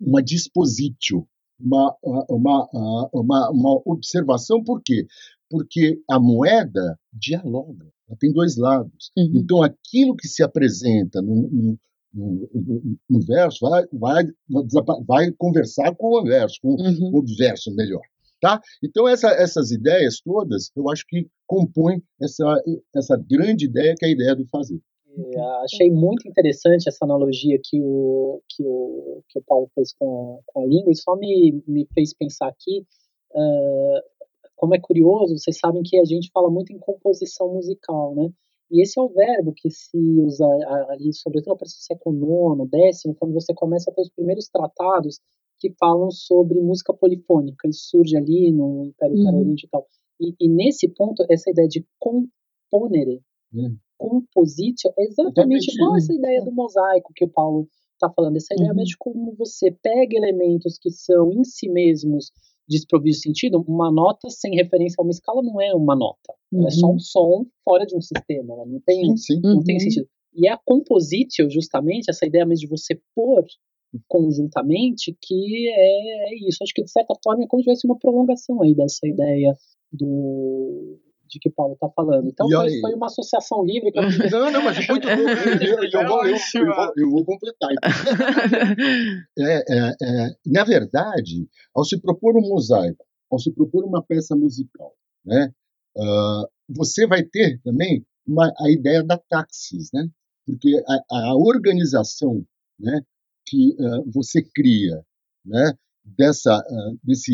uma dispositio, uma, uma, uma, uma observação, por quê? Porque a moeda dialoga, ela tem dois lados. Uhum. Então, aquilo que se apresenta no, no, no, no verso vai, vai, vai conversar com o verso, com uhum. o verso melhor. Tá? Então, essa, essas ideias todas, eu acho que compõem essa, essa grande ideia que é a ideia do fazer. É, achei muito interessante essa analogia que o, que o, que o Paulo fez com, com a língua, e só me, me fez pensar aqui, uh, como é curioso, vocês sabem que a gente fala muito em composição musical, né? E esse é o verbo que se usa ali, sobretudo para se é nono, décimo, quando você começa a ter os primeiros tratados que falam sobre música polifônica. Isso surge ali no Império uhum. Carolíngico e tal. E, e, nesse ponto, essa ideia de componere, uhum. Compositio, é exatamente igual essa ideia do mosaico que o Paulo está falando. Essa ideia uhum. de como você pega elementos que são em si mesmos desprovidos de sentido. Uma nota sem referência a uma escala não é uma nota. Uhum. É só um uhum. som fora de um sistema. Ela não tem, sim, sim. Não tem uhum. sentido. E a compositio, justamente, essa ideia mesmo de você pôr conjuntamente, que é, é isso. Acho que de certa forma é como se tivesse uma prolongação aí dessa ideia do de que Paulo está falando. Então foi, foi, uma associação livre. Que eu... Não, não, mas muito bom. Eu, eu, eu, vou, eu, eu, vou completar. É, é, é, na verdade, ao se propor um mosaico, ao se propor uma peça musical, né, uh, você vai ter também uma, a ideia da taxis, né? Porque a, a organização, né, que uh, você cria, né, dessa, uh, desse,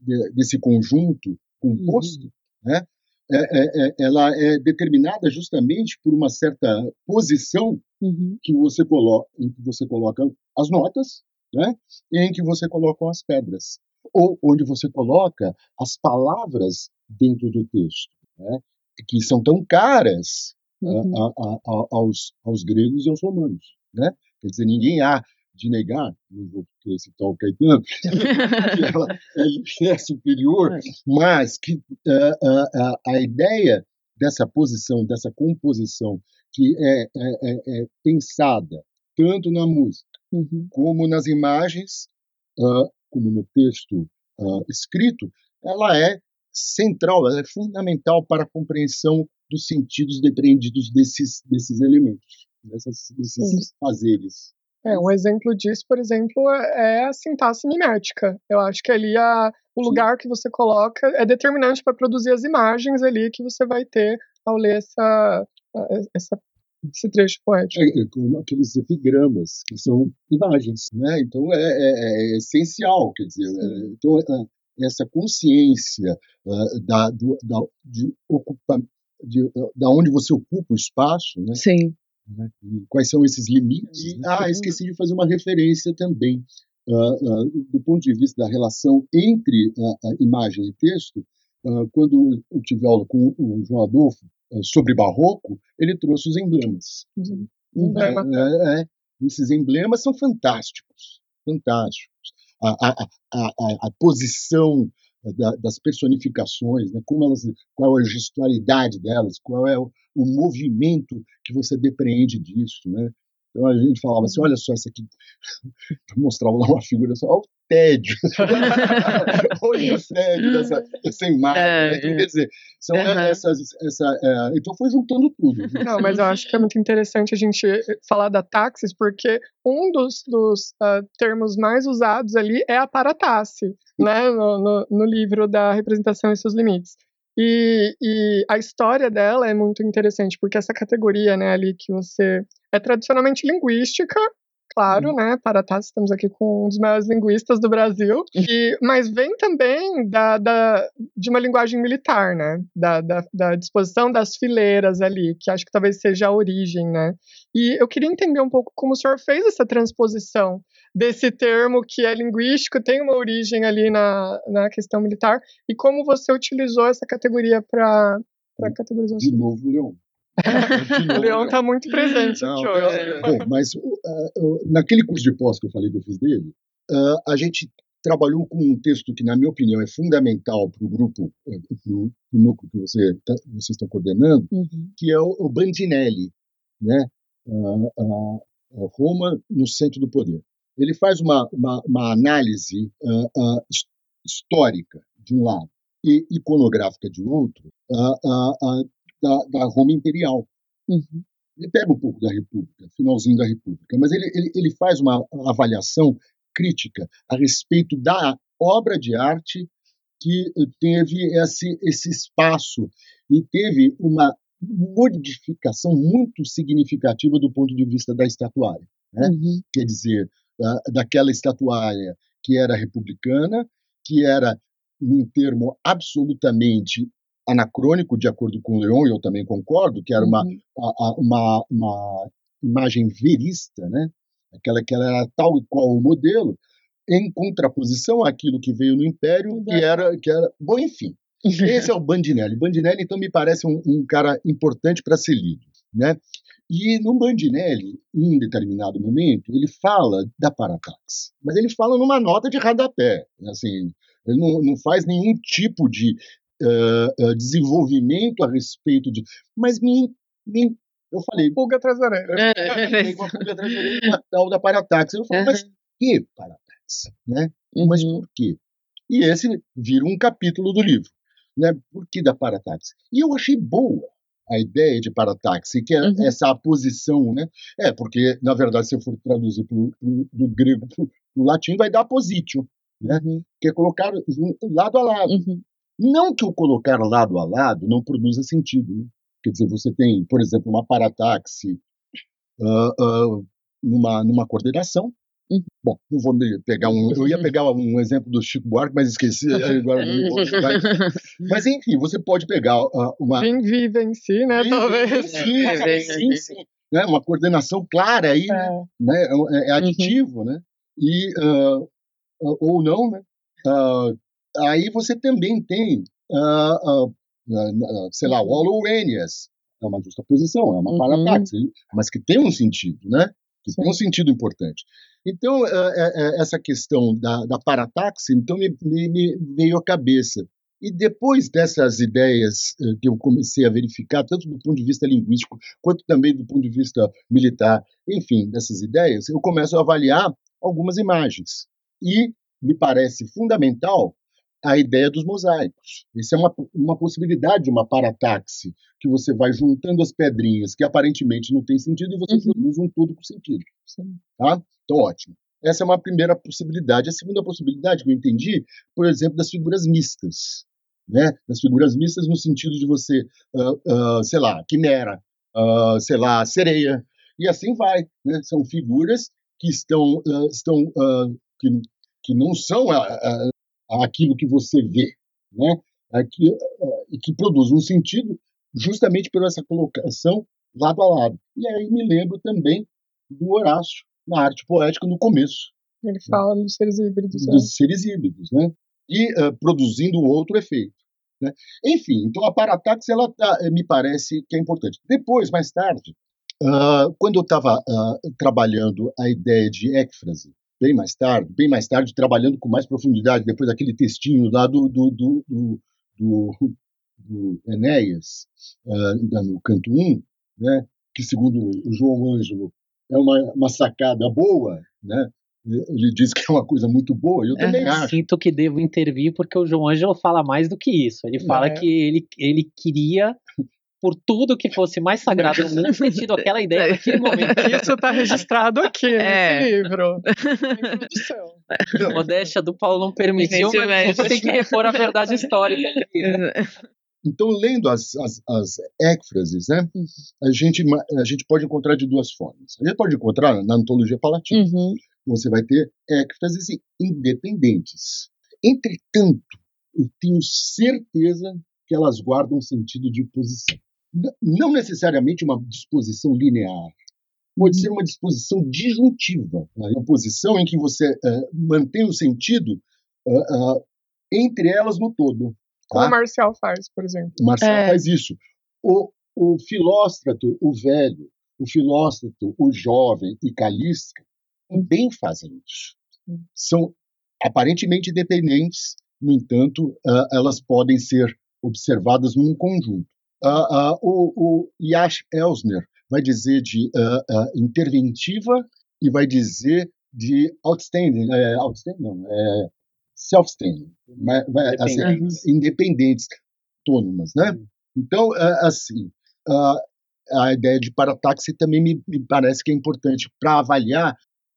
de, desse conjunto composto, uhum. né, é, é, é, ela é determinada justamente por uma certa posição uhum. que você coloca, em que você coloca as notas, né, e em que você coloca as pedras, ou onde você coloca as palavras dentro do texto, né, que são tão caras uhum. a, a, a, aos, aos gregos e aos romanos, né? Quer dizer, ninguém há de negar, não vou citar o Caetano, que ela é, é superior, é. mas que uh, uh, a ideia dessa posição, dessa composição, que é, é, é, pensada tanto na música uhum. como nas imagens, uh, como no texto escrito, ela é central, ela é fundamental para a compreensão dos sentidos depreendidos desses, desses elementos, dessas, desses fazeres. É, um exemplo disso, por exemplo, é a sintaxe mimética. Eu acho que ali a, o lugar que você coloca é determinante para produzir as imagens ali que você vai ter ao ler essa, essa esse trecho poético. É, é, aqueles epigramas, que são imagens, né? Então é, é, é essencial, quer dizer, é, então, é, essa consciência uh, da, do, da, de ocupa, de, da onde você ocupa o espaço, né? Sim. Né? quais são esses limites? Uhum. Ah, esqueci de fazer uma referência também. Uh, uh, do ponto de vista da relação entre a imagem e texto, uh, quando eu tive aula com o João Adolfo sobre barroco, ele trouxe os emblemas. Uhum. Emblema. É, é, esses emblemas são fantásticos, fantásticos. A, a, a, a posição da, das personificações, né? Como elas, qual é a gestualidade delas, qual é o, o movimento que você depreende disso, né? Então a gente falava assim, olha só essa aqui, mostrava lá uma figura assim, olha o tédio, olha o tédio dessa, dessa imagem, é, né? quer dizer, são uhum. essas, essa, é, então foi juntando tudo. Não, mas eu acho que é muito interessante a gente falar da táxis, porque um dos, dos uh, termos mais usados ali é a parataxe, né, no, no, no livro da representação e seus limites. E, e, a história dela é muito interessante, porque essa categoria, né, ali que você é tradicionalmente linguística, claro, uhum. né? Paratá, estamos aqui com um dos maiores linguistas do Brasil, e, mas vem também da, da, de uma linguagem militar, né? Da, da, da, disposição das fileiras ali, que acho que talvez seja a origem, né? E eu queria entender um pouco como o senhor fez essa transposição desse termo que é linguístico, tem uma origem ali na, na questão militar, e como você utilizou essa categoria para categorizar. De novo, Leon. o Leão está muito presente Não, aqui hoje. É, bom, mas uh, naquele curso de pós que eu falei que eu fiz dele, uh, a gente trabalhou com um texto que, na minha opinião, é fundamental para o grupo, para o núcleo que você tá, vocês estão coordenando, uhum. que é o, o Bandinelli, né? Uh, Roma no centro do poder. Ele faz uma, uma, uma análise histórica de um lado e iconográfica de outro, da, da Roma Imperial. Uhum. Ele pega um pouco da República, finalzinho da República, mas ele, ele, ele faz uma avaliação crítica a respeito da obra de arte que teve esse, esse espaço e teve uma modificação muito significativa do ponto de vista da estatuária. Né? Uhum. Quer dizer, daquela estatuária que era republicana, que era, num termo absolutamente anacrônico, de acordo com o Leon, e eu também concordo, que era uma, uhum. uma, uma imagem verista, né? aquela que era tal e qual o modelo, em contraposição àquilo que veio no Império, que era, que era. Bom, enfim. Esse é o Bandinelli. Bandinelli, então, me parece um, um cara importante para ser lido. Né? E no Bandinelli, em um determinado momento, ele fala da Paratax, mas ele fala numa nota de rodapé. Assim, ele não, não faz nenhum tipo de uh, desenvolvimento a respeito de. Mas me, me eu falei. Pulga atrás da orelha. É, uma pulga atrás da orelha tal da Paratax. Eu falei, uhum. mas que Paratax? Né? Uhum. Mas por quê? E esse vira um capítulo do livro. Né? Por que da Paratax? E eu achei boa a ideia de parataxi, que é uhum. essa posição, né? É, porque, na verdade, se eu for traduzir pro, pro, do grego para o latim, vai dar positio, né? Uhum. Que é colocar lado a lado. Uhum. Não que o colocar lado a lado não produza sentido. Né? Quer dizer, você tem, por exemplo, uma parataxe uh, uh, numa, numa coordenação. Uhum. Bom, não vou pegar um. Eu ia pegar um exemplo do Chico Buarque, mas esqueci. Agora mas enfim, você pode pegar uh, uma. Quem vive em si, né? Talvez. Sim, é, sim, sim. Né? Uma coordenação clara aí, é. né? É, é aditivo, uhum. né? E, ou não, né? Aí você também tem, uh, uh, uh, sei lá, o Holowenias, é uma justa posição, é uma uhum. parataxe, mas que tem um sentido, né? Que Sim. tem um sentido importante. Então, é, é, essa questão da, da parataxe, então me, me, me, veio à cabeça. E depois dessas ideias eh, que eu comecei a verificar, tanto do ponto de vista linguístico, quanto também do ponto de vista militar, enfim, dessas ideias, eu começo a avaliar algumas imagens. E me parece fundamental a ideia dos mosaicos. Isso é uma, uma possibilidade de uma parataxe, que você vai juntando as pedrinhas que aparentemente não tem sentido e você uhum. produz um todo com sentido. Tá? Então, ótimo. Essa é uma primeira possibilidade. A segunda possibilidade que eu entendi, por exemplo, das figuras mistas. Né? Das figuras mistas no sentido de você, uh, uh, sei lá, quimera, uh, sei lá, sereia, e assim vai. Né? São figuras que estão, estão que, que não são aquilo que você vê, né? Aqui, eh, e que produz um sentido justamente por essa colocação lado a lado. E aí me lembro também do Horácio na arte poética no começo. Ele fala né? dos seres híbridos. Dos né? seres híbridos, né? E uh, produzindo outro efeito. Né? Enfim, então a parataxe ela tá, me parece que é importante. Depois, mais tarde, uh, quando eu estava uh, trabalhando a ideia de écfrase, bem mais tarde, bem mais tarde, trabalhando com mais profundidade, depois daquele textinho lá do, do, do, do, do, do Enéas, uh, no canto 1, né, que segundo o João Ângelo é uma, uma sacada boa, né, ele diz que é uma coisa muito boa, eu também é, acho. Sinto que devo intervir porque o João Ângelo fala mais do que isso. Ele fala é. que ele, ele queria por tudo que fosse mais sagrado no mundo, ter tido aquela ideia naquele momento. Isso está registrado aqui é. nesse livro. A modéstia do Paulo não permitiu, mas você tem que repor a verdade histórica. Então, lendo as, as, as écfrases, né, a, gente, a gente pode encontrar de duas formas. A gente pode encontrar na antologia palatina. Uhum. Você vai ter écfrases independentes. Entretanto, eu tenho certeza que elas guardam sentido de posição. Não necessariamente uma disposição linear, pode ser uma disposição disjuntiva, né? uma posição em que você uh, mantém o sentido uh, uh, entre elas no todo. Como tá? o Marcial faz, por exemplo. O Marcial é. faz isso. O, o filóstrato, o velho, o filóstrato, o jovem e Calística também fazem isso. São aparentemente dependentes, no entanto, elas podem ser observadas num conjunto. O, o Yash Elsner vai dizer de uh, uh, interventiva e vai dizer de outstanding, é, outstanding não, é self-standing, assim, independentes, autônomas, né? Então, uh, assim, a ideia de parataxi também me, me parece que é importante para avaliar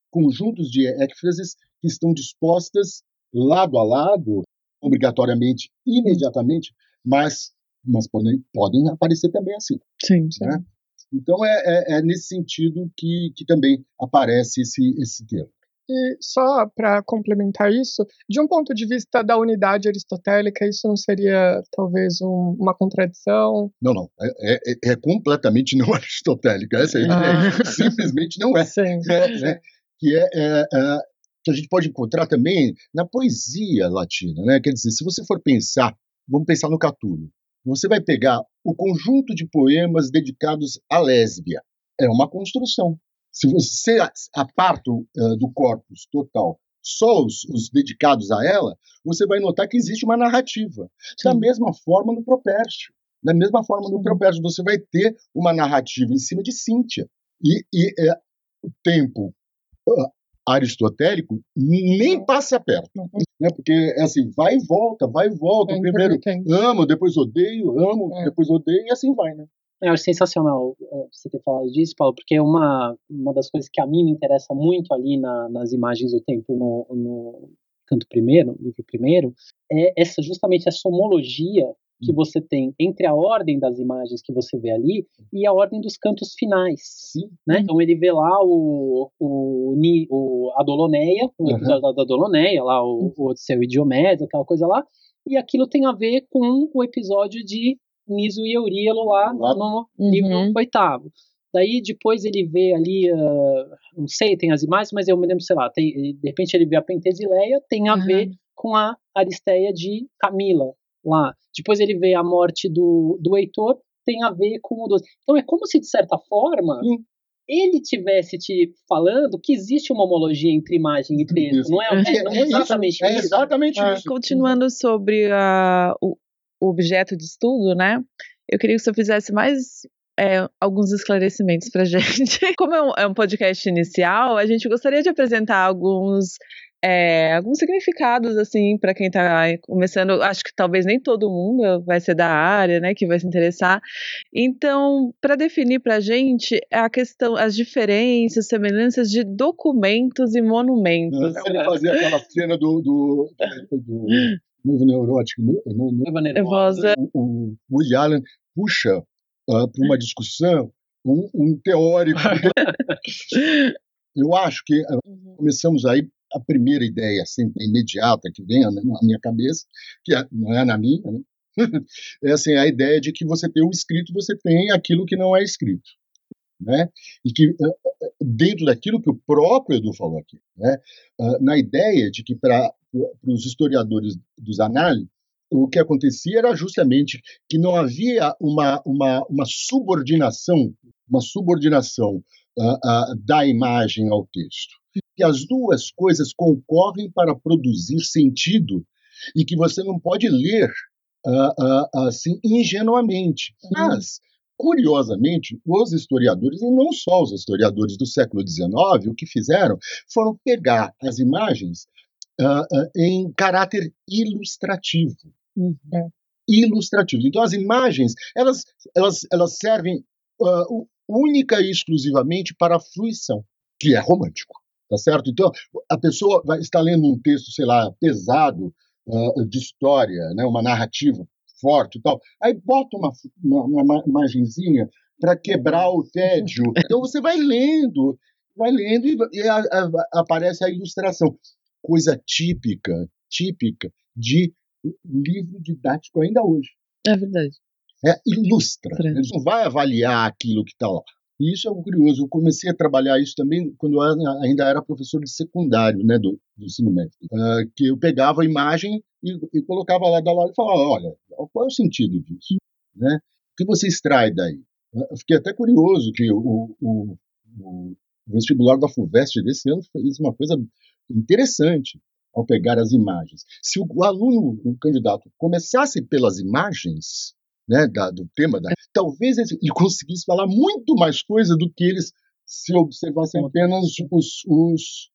conjuntos de éfrases que estão dispostas lado a lado, obrigatoriamente, imediatamente, mas, mas podem, podem aparecer também assim. Sim. Né? sim. Então, é, é, é nesse sentido que, que também aparece esse, esse termo. E só para complementar isso, de um ponto de vista da unidade aristotélica, isso não seria talvez um, uma contradição? Não, não. É, é, é completamente não aristotélica. Essa ah. simplesmente não é. Sim. é né? Que é, é, é, que a gente pode encontrar também na poesia latina. Né? Quer dizer, se você for pensar, vamos pensar no Catulo. Você vai pegar o conjunto de poemas dedicados à lésbia. É uma construção. Se você aparta uh, do corpus total só os, os, dedicados a ela, você vai notar que existe uma narrativa. Sim. Da mesma forma no Propércio. Da mesma forma no Propércio, você vai ter uma narrativa em cima de Cíntia. E, e é, o tempo uh, aristotélico nem passa perto. Né? Porque é assim, vai e volta, vai e volta. É Primeiro amo, depois odeio, amo, é. depois odeio, e assim vai, né? Eu acho sensacional é, você ter falado disso, Paulo, porque uma, uma das coisas que a mim me interessa muito ali na, nas imagens do tempo no, no canto primeiro, livro primeiro, é essa justamente essa homologia que você tem entre a ordem das imagens que você vê ali e a ordem dos cantos finais. Sim. Né? Então ele vê lá o, o, o a Doloneia, o episódio uhum. da Doloneia, lá o, o Odisseu e Diomedes, aquela coisa lá, e aquilo tem a ver com o episódio de Niso e Euríalo lá no uhum. livro oitavo. Daí depois ele vê ali, uh, não sei, tem as imagens, mas eu me lembro, sei lá, tem, de repente ele vê a Pentesileia, tem a uhum. ver com a Aristeia de Camila lá. Depois ele vê a morte do, do Heitor, tem a ver com o Doce. Então é como se, de certa forma, Sim. ele tivesse te falando que existe uma homologia entre imagem e texto. Não é, é, não é exatamente é isso. É exatamente ah, isso. Continuando sobre a, o, o objeto de estudo, né? Eu queria que você fizesse mais é, alguns esclarecimentos para gente. Como é um, é um, podcast inicial, a gente gostaria de apresentar alguns é, alguns significados assim para quem está começando. Acho que talvez nem todo mundo vai ser da área, né, que vai se interessar. Então, para definir para a gente a questão, as diferenças, semelhanças de documentos e monumentos. Ele fazia aquela cena do, do, do novo neurótico, no, no, nervosa. O, o Woody Allen puxa uh, para uma discussão um, um teórico. Eu acho que uh, começamos aí a primeira ideia sempre imediata que vem na minha cabeça, que é, não é na minha, né? é assim, a ideia de que você tem o escrito, você tem aquilo que não é escrito. Né? E que eh, eh, dentro daquilo que o próprio Edu falou aqui, né? Ah, na ideia de que para os historiadores dos análises, o que acontecia era justamente que não havia uma, uma, uma subordinação, uma subordinação uh, uh, da imagem ao texto que as duas coisas concorrem para produzir sentido e que você não pode ler uh, uh, assim ingenuamente. Mas, curiosamente, os historiadores, e não só os historiadores do século XIX, o que fizeram foram pegar as imagens uh, em caráter ilustrativo. Uhum. Ilustrativo. Então, as imagens, elas, elas, elas servem única e exclusivamente para a fruição, que é romântico tá certo? Então, a pessoa vai estar lendo um texto, sei lá, pesado uh, de história, né, uma narrativa forte e tal. Aí bota uma, uma, uma imagenzinha para quebrar o tédio. Então você vai lendo, vai lendo e, e a, a, aparece a ilustração. Coisa típica, típica de livro didático ainda hoje. É verdade. É, ilustra. Ele não vai avaliar aquilo que está lá. E isso é algo curioso. Eu comecei a trabalhar isso também quando eu ainda era professor de secundário, né, do, do ensino médio. Uh, que eu pegava a imagem e, e colocava lá da lado e falava, olha, qual é o sentido disso? Né? O que você extrai daí? Eu fiquei até curioso que o, o, o vestibular da FUVEST desse ano fez uma coisa interessante ao pegar as imagens. Se o aluno, o candidato, começasse pelas imagens, né, da, do tema, da, talvez ele, ele, conseguisse falar muito mais coisa do que eles se observassem apenas os, os, os,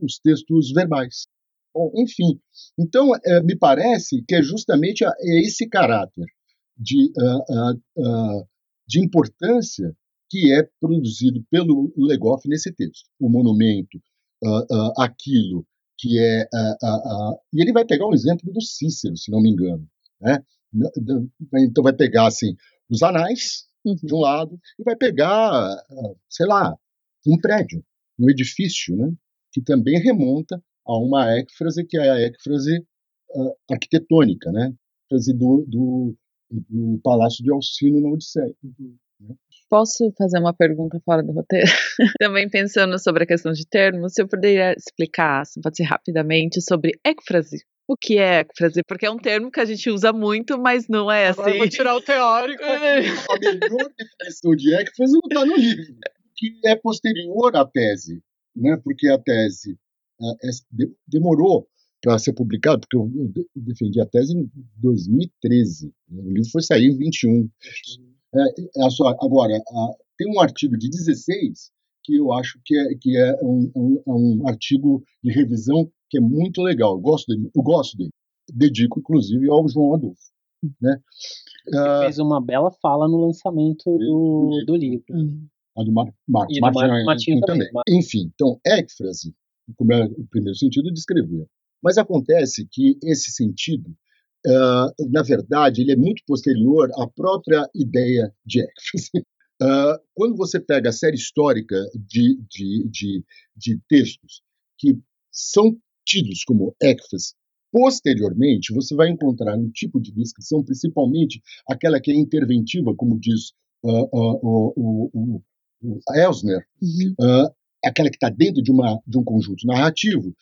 os textos verbais. Bom, enfim, então é, me parece que é justamente a, é esse caráter de, uh, uh, uh, de importância que é produzido pelo Legoff nesse texto. O monumento, aquilo que é. e ele vai pegar um exemplo do Cícero, se não me engano. Né? Então vai pegar assim os anais uhum. de um lado e vai pegar, sei lá, um prédio, um edifício, né? que também remonta a uma écfrase que é a écfrase uh, arquitetônica, né? Frase do, do, do, Palácio de Alcino na Odisseia. Né? Posso fazer uma pergunta fora do roteiro? Também pensando sobre a questão de termos, se eu puderia explicar, pode ser rapidamente, sobre écfrase. O que é écfrase? Porque é um termo que a gente usa muito, mas não é assim. Agora vou tirar o teórico. a melhor definição de écfrase não está no livro, que é posterior à tese, né? porque a tese é, demorou para ser publicado, porque eu defendi a tese em 2013. O livro foi sair em 21. É, é só, agora, tem um artigo de 16 que eu acho que é, que é um, um, um artigo de revisão que é muito legal. Eu gosto dele. Eu gosto dele. Dedico, inclusive, ao João Adolfo. Né? Ele uh, fez uma bela fala no lançamento do, do livro. A do Mar Marcos Martinho, Martinho também. também. Enfim, então, écfrase, como é o primeiro sentido, descrever. Mas acontece que esse sentido, uh, na verdade, ele é muito posterior à própria ideia de écfrase. Uh, quando você pega a série histórica de, de, de, de textos que são como ecfas, posteriormente você vai encontrar um tipo de descrição, principalmente aquela que é interventiva, como diz uh, uh, uh, Elsner, uhum. aquela que está dentro de, uma, de um conjunto narrativo,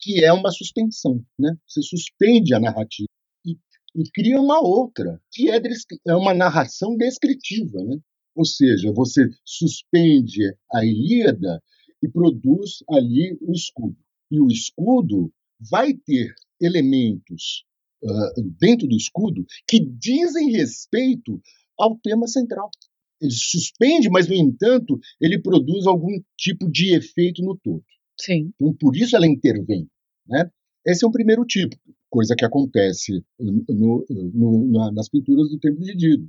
que é uma suspensão. Né? Você suspende a narrativa e, e cria uma outra, que é, é uma narração descritiva. Né? Ou seja, você suspende a Ilíada e produz ali o escudo e o escudo vai ter elementos uh, dentro do escudo que dizem respeito ao tema central. Ele suspende, mas, no entanto, ele produz algum tipo de efeito no todo. Sim. Então, por isso ela intervém. Né? Esse é o primeiro tipo, coisa que acontece no, no, na, nas pinturas do tempo de Dido,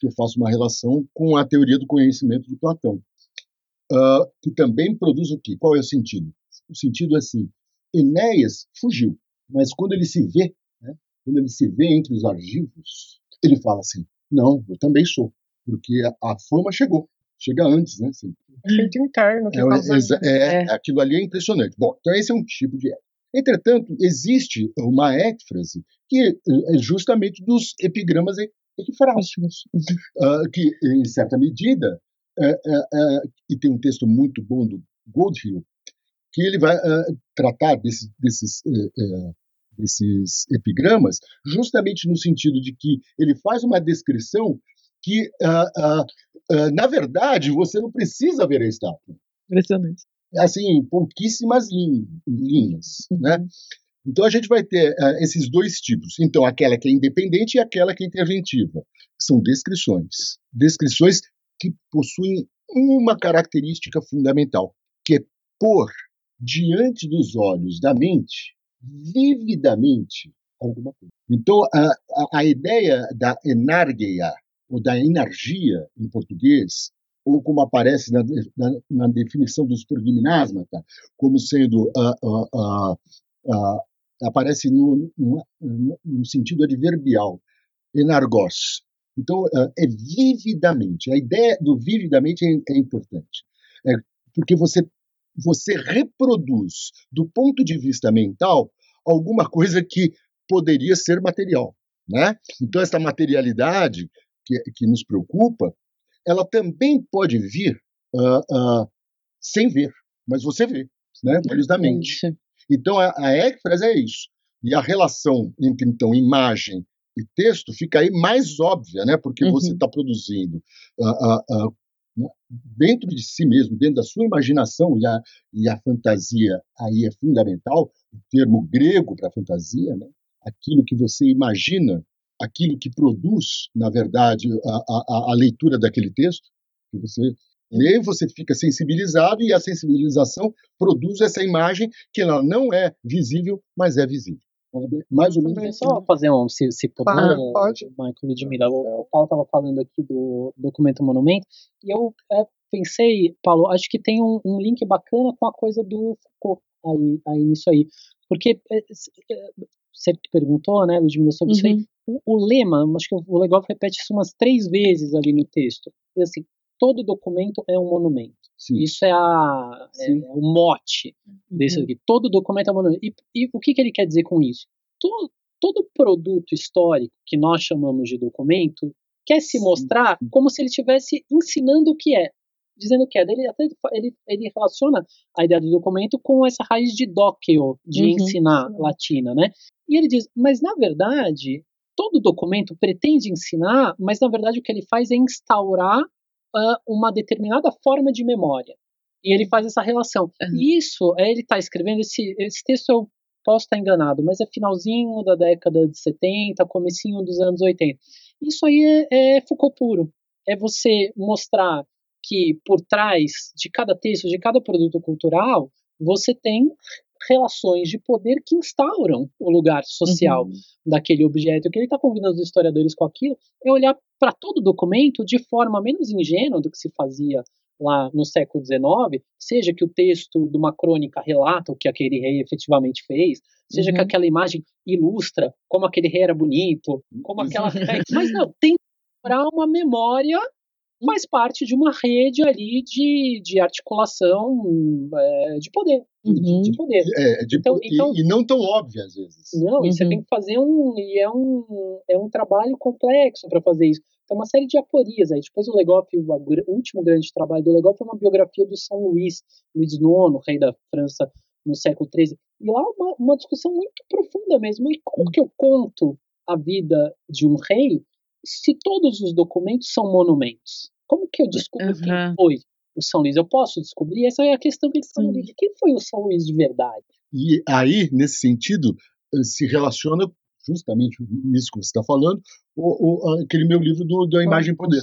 que eu faço uma relação com a teoria do conhecimento de Platão, uh, que também produz o quê? Qual é o sentido? O sentido é assim: Enéas fugiu, mas quando ele se vê, né, quando ele se vê entre os argivos, ele fala assim: Não, eu também sou, porque a, a fama chegou, chega antes, né? Assim, Feito interno. Que é, é, é, aquilo ali é impressionante. Bom, então esse é um tipo de ética. Entretanto, existe uma écfrase que é justamente dos epigramas equifrásticos, uh, que, em certa medida, é, é, é, e tem um texto muito bom do Goldhill, que ele vai uh, tratar desse, desses, uh, desses epigramas justamente no sentido de que ele faz uma descrição que, na verdade, você não precisa ver a estátua. Impressionante. Assim, pouquíssimas linhas, uhum. né? Então a gente vai ter uh, esses dois tipos. Então aquela que é independente e aquela que é interventiva. São descrições. Descrições que possuem uma característica fundamental, que é pôr diante dos olhos da mente, vividamente, alguma coisa. Então, a, a, a ideia da enargeia, ou da energia em português, ou como aparece na, na, na definição dos progimnasmata, como sendo uh, uh, uh, aparece no, no, no, sentido adverbial, enargos. Então, é vividamente. A ideia do vividamente é, é importante. É porque você, você reproduz, do ponto de vista mental, alguma coisa que poderia ser material. Né? Então, essa materialidade que, que nos preocupa, ela também pode vir uh, uh, sem ver, mas você vê, né? olhos da mente. Então, a, a é isso. E a relação entre, então, imagem e texto fica aí mais óbvia, né? porque uhum. você está produzindo uh, dentro de si mesmo, dentro da sua imaginação, e a, e a fantasia aí é fundamental, o termo grego para fantasia, né? aquilo que você imagina, aquilo que produz, na verdade, a, a, a leitura daquele texto, que você lê, você fica sensibilizado e a sensibilização produz essa imagem que ela não é visível, mas é visível. Mais ou menos. Só fazer um, se, se puder, ah, pode. Michael Ludmilla. O Paulo estava falando aqui do documento Monumento, e eu é, pensei, Paulo, acho que tem um, um, link bacana com a coisa do Foucault aí, aí nisso aí. Porque é, é, você perguntou, né, Ludmilla, sobre uhum. isso aí. Uhum. O, o, lema, acho que o Legal repete isso umas três vezes ali no texto. E, assim, todo documento é um monumento. Sim. Isso é, a, é, é, o mote uhum. desse aqui. Todo documento é um monumento. E, e o que, que ele quer dizer com isso? Todo, todo produto histórico que nós chamamos de documento quer se mostrar como se ele estivesse ensinando o que é dizendo que é. Ele, até ele, ele relaciona a ideia do documento com essa raiz de doceo, de uhum. ensinar latina, né? E ele diz, mas na verdade, todo documento pretende ensinar, mas na verdade o que ele faz é instaurar uma determinada forma de memória. E ele faz essa relação. Uhum. Isso, é, ele está escrevendo, esse, esse texto eu posso estar enganado, mas é finalzinho da década de 70, comecinho dos anos 80. Isso aí é, é Foucault puro. É você mostrar que por trás de cada texto, de cada produto cultural, você tem relações de poder que instauram o lugar social uhum. daquele objeto. O que ele está convidando os historiadores com aquilo é olhar para todo documento de forma menos ingênua do que se fazia lá no século XIX, seja que o texto de uma crônica relata o que aquele rei efetivamente fez, seja uhum. que aquela imagem ilustra como aquele rei era bonito, como aquela. Mas não, tem para uma memória faz parte de uma rede ali de, de articulação é, de poder. Uhum. De, poder. É, de, então, e, então, e, não tão óbvio às vezes. Não, uhum. e você uhum. tem que fazer um. E é um, é um trabalho complexo para fazer isso. Tem uma série de aporias aí. Depois o Legoff, o último grande trabalho do Legoff é uma biografia do São Luís, Luís IX, rei da França no século XIII. E lá uma, uma discussão muito profunda mesmo. E como que eu conto a vida de um rei se todos os documentos são monumentos? Como que eu descubro uhum. quem foi o São Luís? Eu posso descobrir? Essa é a questão que ele falou. Quem foi o São Luís de verdade? E aí, nesse sentido, eh, se relaciona justamente nisso que você está falando, o, o, aquele meu livro do, da Imagem Poder.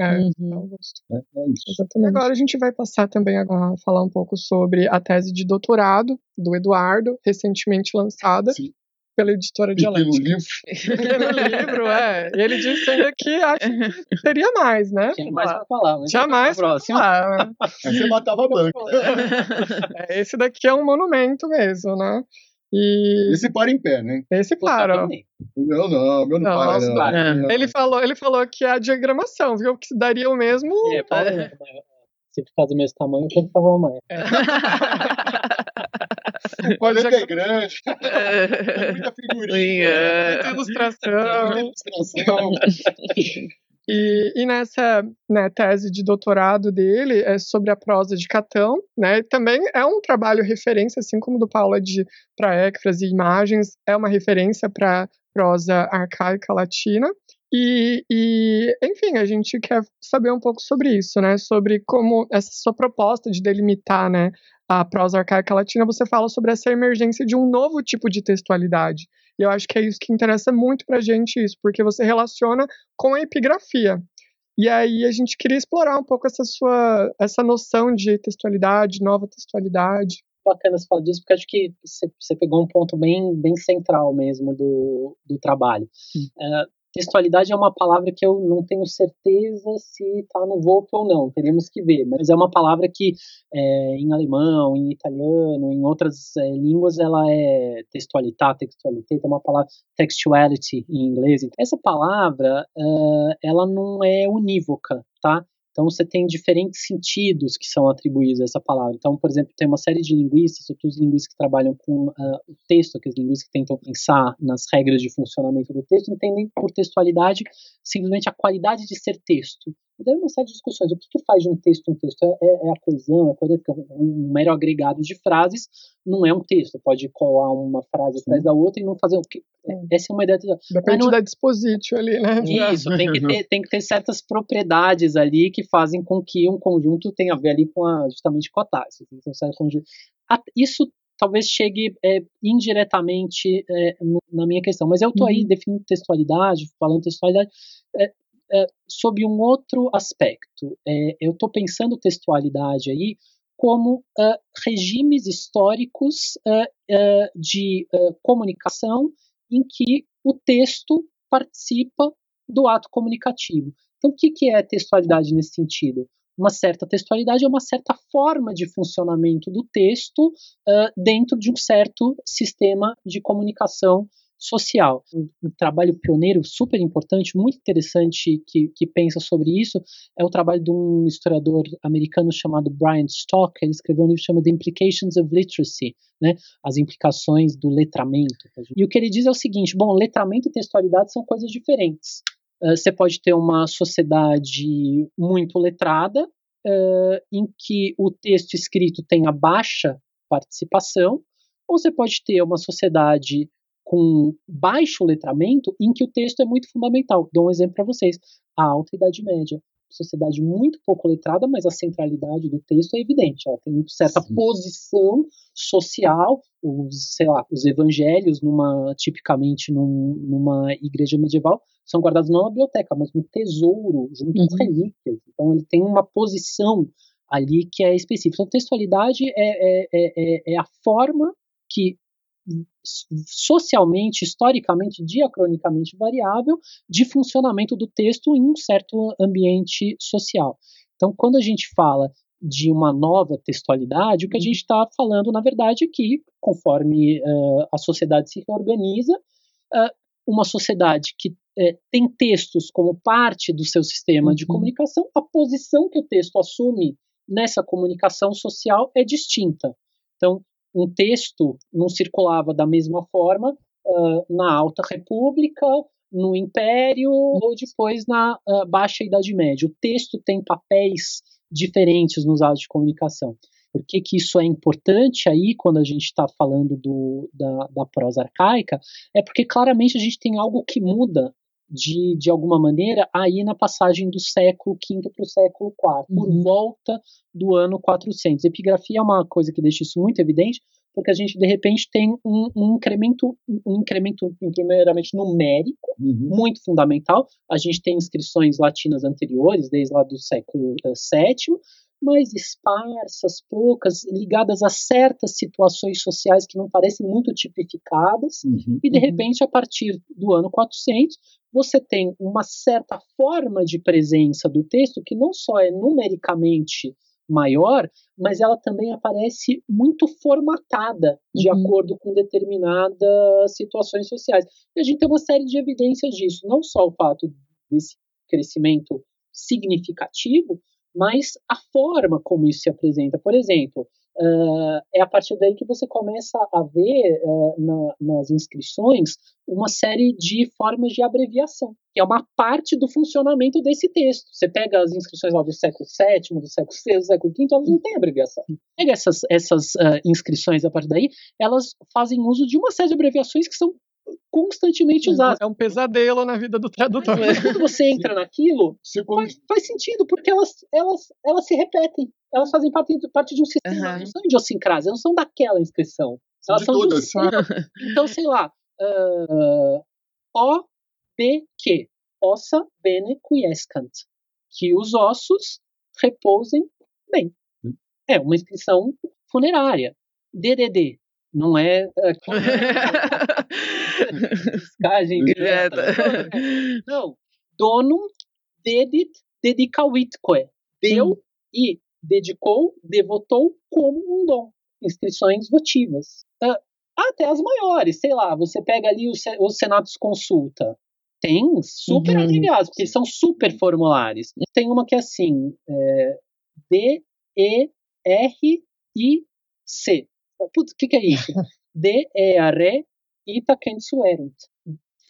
É, uhum. é, é isso. Agora a gente vai passar também a falar um pouco sobre a tese de doutorado do Eduardo, recentemente lançada, Sim pela editora Dialética. Pequeno livro. Pequeno livro, é. E ele disse ainda que acho que teria mais, né? Tinha mais pra falar. Mas Jamais pra falar. Aí você matava a banca. É, esse daqui é um monumento mesmo, né? E... Esse para em pé, né? Esse para. Não, não, meu não, não para. Não. Não. Ele, falou, ele falou que é a diagramação, viu? Que daria o mesmo. É, para, se ficar do mesmo tamanho, tem que falar mais. É. Ser que é grande. É. Muita figurinha. É. Muita ilustração. Muita ilustração. E, e, nessa né, tese de doutorado dele é sobre a prosa de Catão, né? Também é um trabalho referência, assim como do Paulo é de para e imagens, é uma referência para prosa arcaica latina. E, e, enfim, a gente quer saber um pouco sobre isso, né? Sobre como essa sua proposta de delimitar, né, a prosa arcaica latina, você fala sobre essa emergência de um novo tipo de textualidade. E eu acho que é isso que interessa muito pra gente isso, porque você relaciona com a epigrafia. E aí a gente queria explorar um pouco essa sua essa noção de textualidade, nova textualidade. Bacana você falar disso, porque acho que você, pegou um ponto bem, bem central mesmo do, do trabalho. É, textualidade é uma palavra que eu não tenho certeza se está no Volpe ou não, teremos que ver, mas é uma palavra que é, em alemão, em italiano, em outras é, línguas ela é textualidade, textualidade, é uma palavra textuality em inglês. Essa palavra, uh, ela não é unívoca, tá? Então você tem diferentes sentidos que são atribuídos a essa palavra. Então, por exemplo, tem uma série de linguistas, sobretudo os linguistas que trabalham com uh, o texto, aqueles linguistas que tentam pensar nas regras de funcionamento do texto, entendem por textualidade simplesmente a qualidade de ser texto. E daí uma série de discussões. O que, que faz de um texto um texto? É, é, é a coesão, é a coisa, um, um mero agregado de frases não é um texto. Pode colar uma frase atrás da outra e não fazer o que. É. Essa é uma ideia. Depende não... da dispositio ali, né? Isso, tem que, ter, tem que ter certas propriedades ali que fazem com que um conjunto tenha a ver ali com a, justamente com a taxa. Isso talvez chegue é, indiretamente é, na minha questão, mas eu estou aí uhum. definindo textualidade, falando textualidade, é, é, sob um outro aspecto. É, eu estou pensando textualidade aí como uh, regimes históricos uh, uh, de comunicação em que o texto participa do ato comunicativo. Então, o que, que é textualidade nesse sentido? Uma certa textualidade é uma certa forma de funcionamento do texto dentro de um certo sistema de comunicação social. Um, um, trabalho pioneiro super importante, muito interessante, que, que pensa sobre isso, é o trabalho de um historiador americano chamado Brian Stock. Ele escreveu um livro chamado The Implications of Literacy, né? as implicações do letramento. E o que ele diz é o seguinte: bom, letramento e textualidade são coisas diferentes. Uh, você pode ter uma sociedade muito letrada, uh, em que o texto escrito tenha baixa participação, ou você pode ter uma sociedade com baixo letramento em que o texto é muito fundamental. Dou um exemplo para vocês. A Alta Idade Média. Sociedade muito pouco letrada, mas a centralidade do texto é evidente. Ela tem certa Sim. posição social. Os, sei lá, os evangelhos, numa, tipicamente num, numa igreja medieval, são guardados não na biblioteca, mas no tesouro, junto uhum. às relíquias. Então ele tem uma posição ali que é específica. Então, textualidade é, é, é, é a forma que socialmente, historicamente, diacronicamente variável de funcionamento do texto em um certo ambiente social. Então, quando a gente fala de uma nova textualidade, o que a uhum. gente está falando, na verdade, é que, conforme uh, a sociedade se reorganiza, uh, uma sociedade que uh, tem textos como parte do seu sistema uhum. de comunicação, a posição que o texto assume nessa comunicação social é distinta. Então, um texto não circulava da mesma forma uh, na Alta República, no Império ou depois na uh, Baixa Idade Média. O texto tem papéis diferentes nos atos de comunicação. Por que, que isso é importante aí quando a gente está falando do, da, da prosa arcaica? É porque claramente a gente tem algo que muda de, de alguma maneira, aí na passagem do século V para o século IV, uhum. por volta do ano 400. Epigrafia é uma coisa que deixa isso muito evidente, porque a gente, de repente, tem um, um incremento, um incremento, primeiramente, numérico, uhum. muito fundamental. A gente tem inscrições latinas anteriores, desde lá do século VII, mais esparsas, poucas, ligadas a certas situações sociais que não parecem muito tipificadas, uhum, e de uhum. repente, a partir do ano 400, você tem uma certa forma de presença do texto que não só é numericamente maior, mas ela também aparece muito formatada de uhum. acordo com determinadas situações sociais. E a gente tem uma série de evidências disso, não só o fato desse crescimento significativo, mas a forma como isso se apresenta. Por exemplo, uh, é a partir daí que você começa a ver uh, na, nas inscrições uma série de formas de abreviação, que é uma parte do funcionamento desse texto. Você pega as inscrições lá do século VII, do século VI, do século V, elas não têm abreviação. Pega essas, essas uh, inscrições a partir daí, elas fazem uso de uma série de abreviações que são constantemente usadas. É um pesadelo na vida do tradutor. Mas quando você entra naquilo, faz, faz, sentido, porque elas, elas, elas se repetem. Elas fazem parte, parte de um sistema, uhum. não são idiosincrasia, não são daquela inscrição. Elas de são todas. Então, sei lá, uh, O, B, Q, ossa, bene, quiescant. Que os ossos repousem bem. É uma inscrição funerária. DDD, não é. é Descagem direta. Não, donum dedit dedicavitque. Deu hum. e dedicou, devotou como um dom. Inscrições votivas. Uh, até as maiores, sei lá, você pega ali os, os Senatos Consulta. Tem super uhum. abreviados, porque são super formulários. Tem uma que é assim: é, D, E, R, I, C. Putz, o que, que é isso? D, E, R, Ita, Kensuerent.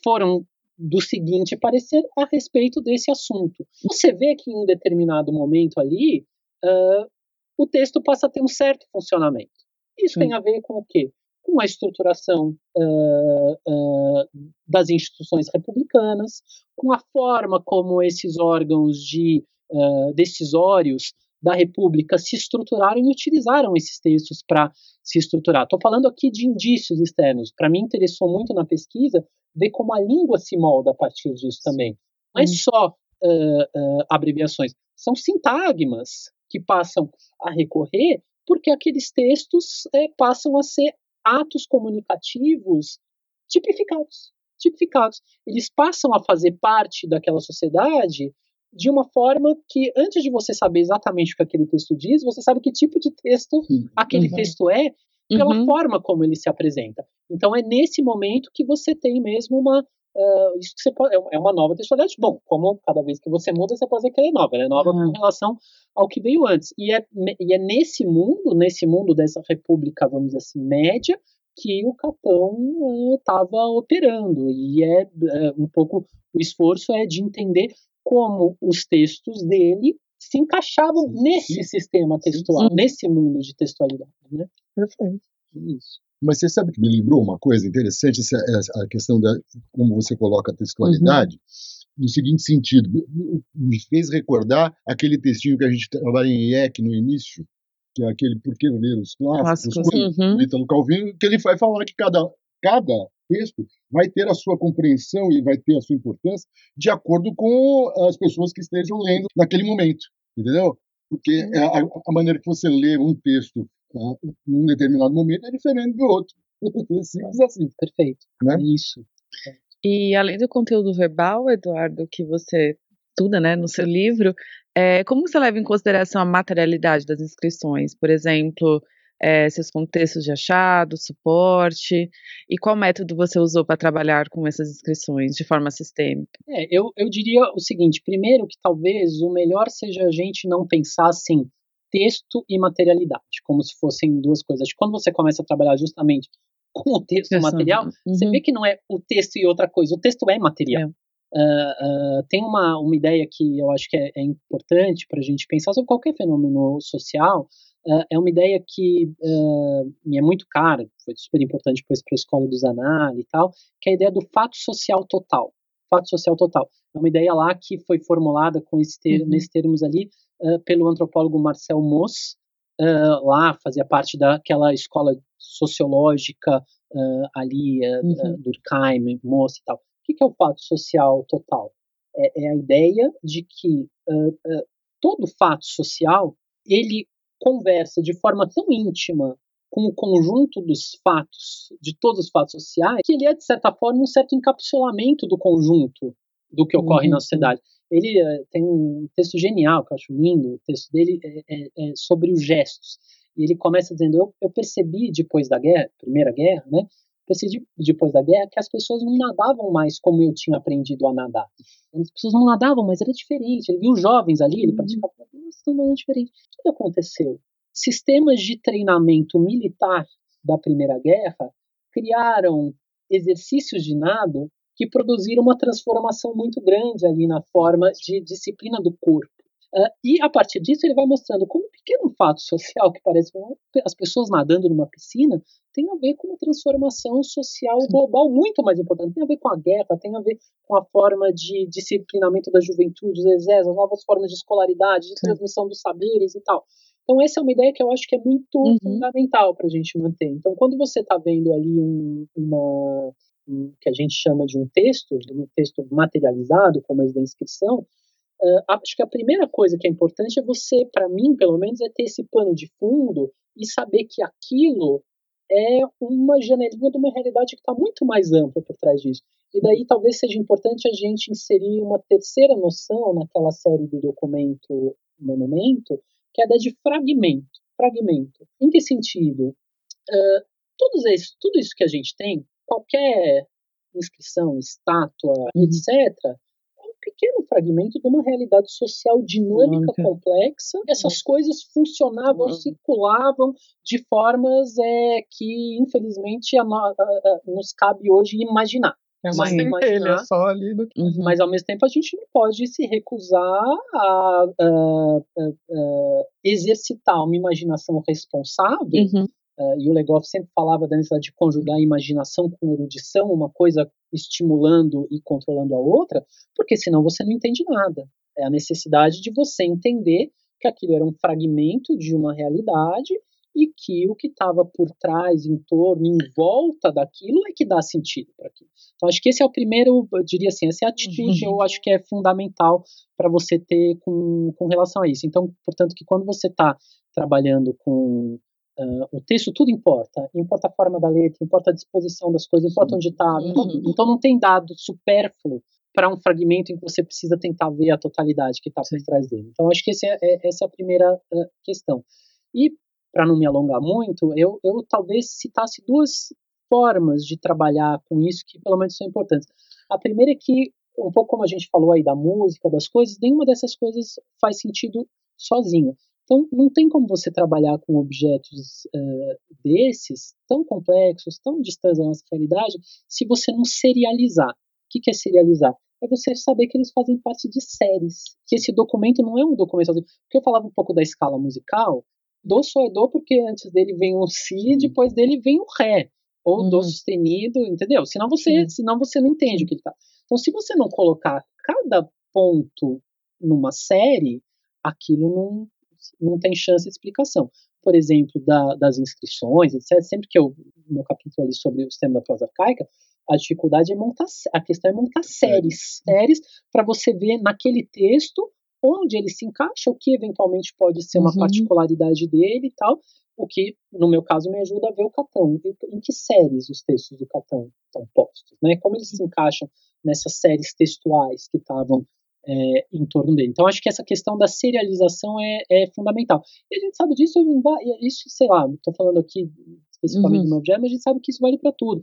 Foram do seguinte parecer a respeito desse assunto. Você vê que em um determinado momento ali, uh, o texto passa a ter um certo funcionamento. Isso Sim. tem a ver com o quê? Com a estruturação uh, uh, das instituições republicanas, com a forma como esses órgãos de decisórios da República se estruturaram e utilizaram esses textos para se estruturar. Estou falando aqui de indícios externos. Para mim, interessou muito na pesquisa ver como a língua se molda a partir disso também. Não é só uh, uh, abreviações, são sintagmas que passam a recorrer porque aqueles textos é, passam a ser atos comunicativos tipificados. Tipificados. Eles passam a fazer parte daquela sociedade de uma forma que, antes de você saber exatamente o que aquele texto diz, você sabe que tipo de texto aquele uhum. texto é pela uhum. forma como ele se apresenta. Então é nesse momento que você tem mesmo uma uh, isso que você pode, é uma nova textualidade. Bom, como cada vez que você muda, você pode dizer que ela é nova, ela é nova uhum. com relação ao que veio antes. E é, e é nesse mundo, nesse mundo dessa república, vamos dizer assim, média, que o Capão estava uh, operando. E é uh, um pouco o esforço é de entender como os textos dele se encaixavam sim, nesse sim. sistema textual, sim. nesse mundo de textualidade. Né? Perfeito. Isso. Mas você sabe que me lembrou uma coisa interessante, essa, a questão da como você coloca a textualidade, uhum. no seguinte sentido, me fez recordar aquele textinho que a gente trabalha em IEC no início, que é aquele Por que ler os clássicos, clássicos uhum. do Ítalo Calvino, que ele vai falar que cada, cada texto vai ter a sua compreensão e vai ter a sua importância de acordo com as pessoas que estejam lendo naquele momento, entendeu? Porque a, a maneira que você lê um texto uh, em um determinado momento é diferente do outro. Simples assim. Perfeito. Né? Isso. E além do conteúdo verbal, Eduardo, que você estuda né, no seu livro, é, como você leva em consideração a materialidade das inscrições? Por exemplo, é, seus contextos de achado, suporte, e qual método você usou para trabalhar com essas inscrições de forma sistêmica? É, eu, eu diria o seguinte: primeiro, que talvez o melhor seja a gente não pensar assim, texto e materialidade, como se fossem duas coisas. Quando você começa a trabalhar justamente com o texto e o material, uhum. você vê que não é o texto e outra coisa, o texto é material. É. Uh, uh, tem uma, uma ideia que eu acho que é, é importante para a gente pensar sobre qualquer fenômeno social, uh, é uma ideia que me é muito cara, foi super importante depois para a escola do Zanari e tal, que é a ideia do fato social total. Fato social total. É uma ideia lá que foi formulada com esse ter, uhum. nesses termos ali pelo antropólogo Marcel Moss, lá fazia parte daquela escola sociológica ali, uhum. Durkheim, Moss e tal o que é o fato social total? É, é a ideia de que uh, uh, todo fato social ele conversa de forma tão íntima com o conjunto dos fatos, de todos os fatos sociais, que ele é, de certa forma, um certo encapsulamento do conjunto do que ocorre uhum. na sociedade. Ele uh, tem um texto genial, que eu acho lindo, o texto dele é, é, é sobre os gestos. E ele começa dizendo: eu, eu percebi depois da guerra, Primeira Guerra, né, percebi depois da guerra que as pessoas não nadavam mais como eu tinha aprendido a nadar. As pessoas não nadavam, mas era diferente. Ele viu jovens ali, ele uhum. praticava, mas não era diferente. O que aconteceu? Sistemas de treinamento militar da Primeira Guerra criaram exercícios de nado que produziram uma transformação muito grande ali na forma de disciplina do corpo. Uh, e a partir disso ele vai mostrando como um pequeno fato social que parece as pessoas nadando numa piscina tem a ver com uma transformação social global muito mais importante. Tem a ver com a guerra, tem a ver com a forma de disciplinamento da juventude, dos exércitos, as novas formas de escolaridade, de transmissão dos saberes e tal. Então, essa é uma ideia que eu acho que é muito uhum. fundamental para a gente manter. Então, quando você está vendo ali um, uma, um, que a gente chama de um texto, um texto materializado, como a da inscrição, Uh, acho que a primeira coisa que é importante é você, para mim, pelo menos, é ter esse pano de fundo e saber que aquilo é uma janelinha de uma realidade que está muito mais ampla por trás disso. E daí talvez seja importante a gente inserir uma terceira noção naquela série do documento Monumento, que é a de fragmento. Fragmento. Em que sentido? Uh, tudo, isso, que a gente tem, qualquer inscrição, estátua, etc., pequeno fragmento de uma realidade social dinâmica, complexa. Essas coisas funcionavam, uhum. circulavam de formas é, que, infelizmente, a, a, a, nos cabe hoje imaginar. É uma centelha só ali. Do... Uhum. Mas ao mesmo tempo a gente não pode se recusar a, a, a exercitar uma imaginação responsável uhum. Uh, e o Legoff sempre falava da necessidade de conjugar a imaginação com erudição, uma coisa estimulando e controlando a outra, porque senão você não entende nada. É a necessidade de você entender que aquilo era um fragmento de uma realidade e que o que estava por trás, em torno, em volta daquilo é que dá sentido para aquilo. Então, acho que esse é o primeiro, eu diria assim, essa é a atitude, uhum. eu acho que é fundamental para você ter com, com relação a isso. Então, portanto, que quando você está trabalhando com Uh, o texto tudo importa, importa a forma da letra, importa a disposição das coisas, importa onde está. Uhum. Então não tem dado supérfluo para um fragmento em que você precisa tentar ver a totalidade que está por trás dele. Então acho que é, é, essa é a primeira uh, questão. E para não me alongar muito, eu, eu talvez citasse duas formas de trabalhar com isso que pelo menos são importantes. A primeira é que um pouco como a gente falou aí da música, das coisas, nenhuma dessas coisas faz sentido sozinho. Então, não tem como você trabalhar com objetos uh, desses, tão complexos, tão distantes da nossa realidade, se você não serializar. O que, que é serializar? É você saber que eles fazem parte de séries. Que esse documento não é um documento. Porque eu falava um pouco da escala musical, Dó só é Dó porque antes dele vem o Si e depois dele vem o Ré. Ou uhum. Dó sustenido, entendeu? Senão você, senão você não entende o que ele está. Então, se você não colocar cada ponto numa série, aquilo não, não tem chance de explicação. Por exemplo, da, das inscrições, etc. Sempre que eu, no meu capítulo ali sobre o sistema da prosa arcaica, a dificuldade é montar, a questão é montar séries, séries para você ver naquele texto onde ele se encaixa, o que eventualmente pode ser uma uhum. particularidade dele e tal, o que, no meu caso, me ajuda a ver o Catão. Em que séries os textos do Catão estão postos, né? Como eles se encaixam nessas séries textuais que estavam é, em torno dele. Então, acho que essa questão da serialização é, é fundamental. E a gente sabe disso, isso, sei lá, estou falando aqui especificamente uhum. do meu objeto, mas a gente sabe que isso vale para tudo.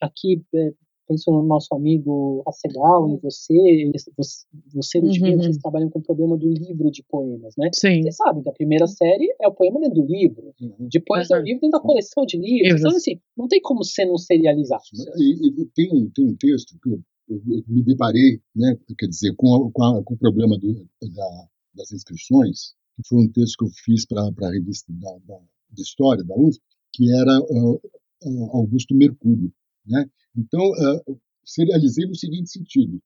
Aqui, é, penso no nosso amigo Acegal, em você, você, você uhum. vocês trabalham com o problema do livro de poemas, né? Sim. Vocês sabem que a primeira série é o poema dentro do livro, uhum. depois uhum. é o livro dentro da coleção de livros. Então, assim, não tem como ser não serializar. E, e, tem, um, tem um texto que eu, eu, me deparei, né, quer dizer, com, com, a, com o problema do, da, das inscrições, que foi um texto que eu fiz para a revista da, da, de História da USP, que era uh, Augusto Mercúrio. Né? Então, uh, serializei no seguinte sentido: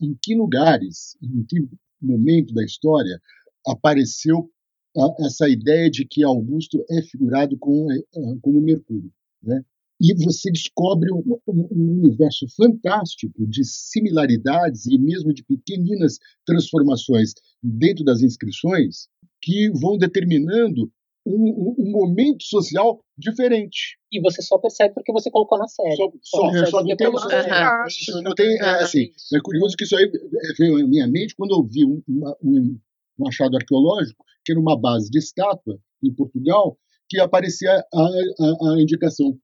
em que lugares, em que momento da história apareceu uh, essa ideia de que Augusto é figurado como, como Mercúrio? Né? E você descobre um, um, universo fantástico de similaridades e mesmo de pequeninas transformações dentro das inscrições que vão determinando um, um, momento social diferente. E você só percebe porque você colocou na série. Só, só, só, só não tem uma, uhum. não tem, é, assim, é curioso que isso aí veio à minha mente quando eu vi um, um, um achado arqueológico, que era uma base de estátua em Portugal, que aparecia a, a, a indicação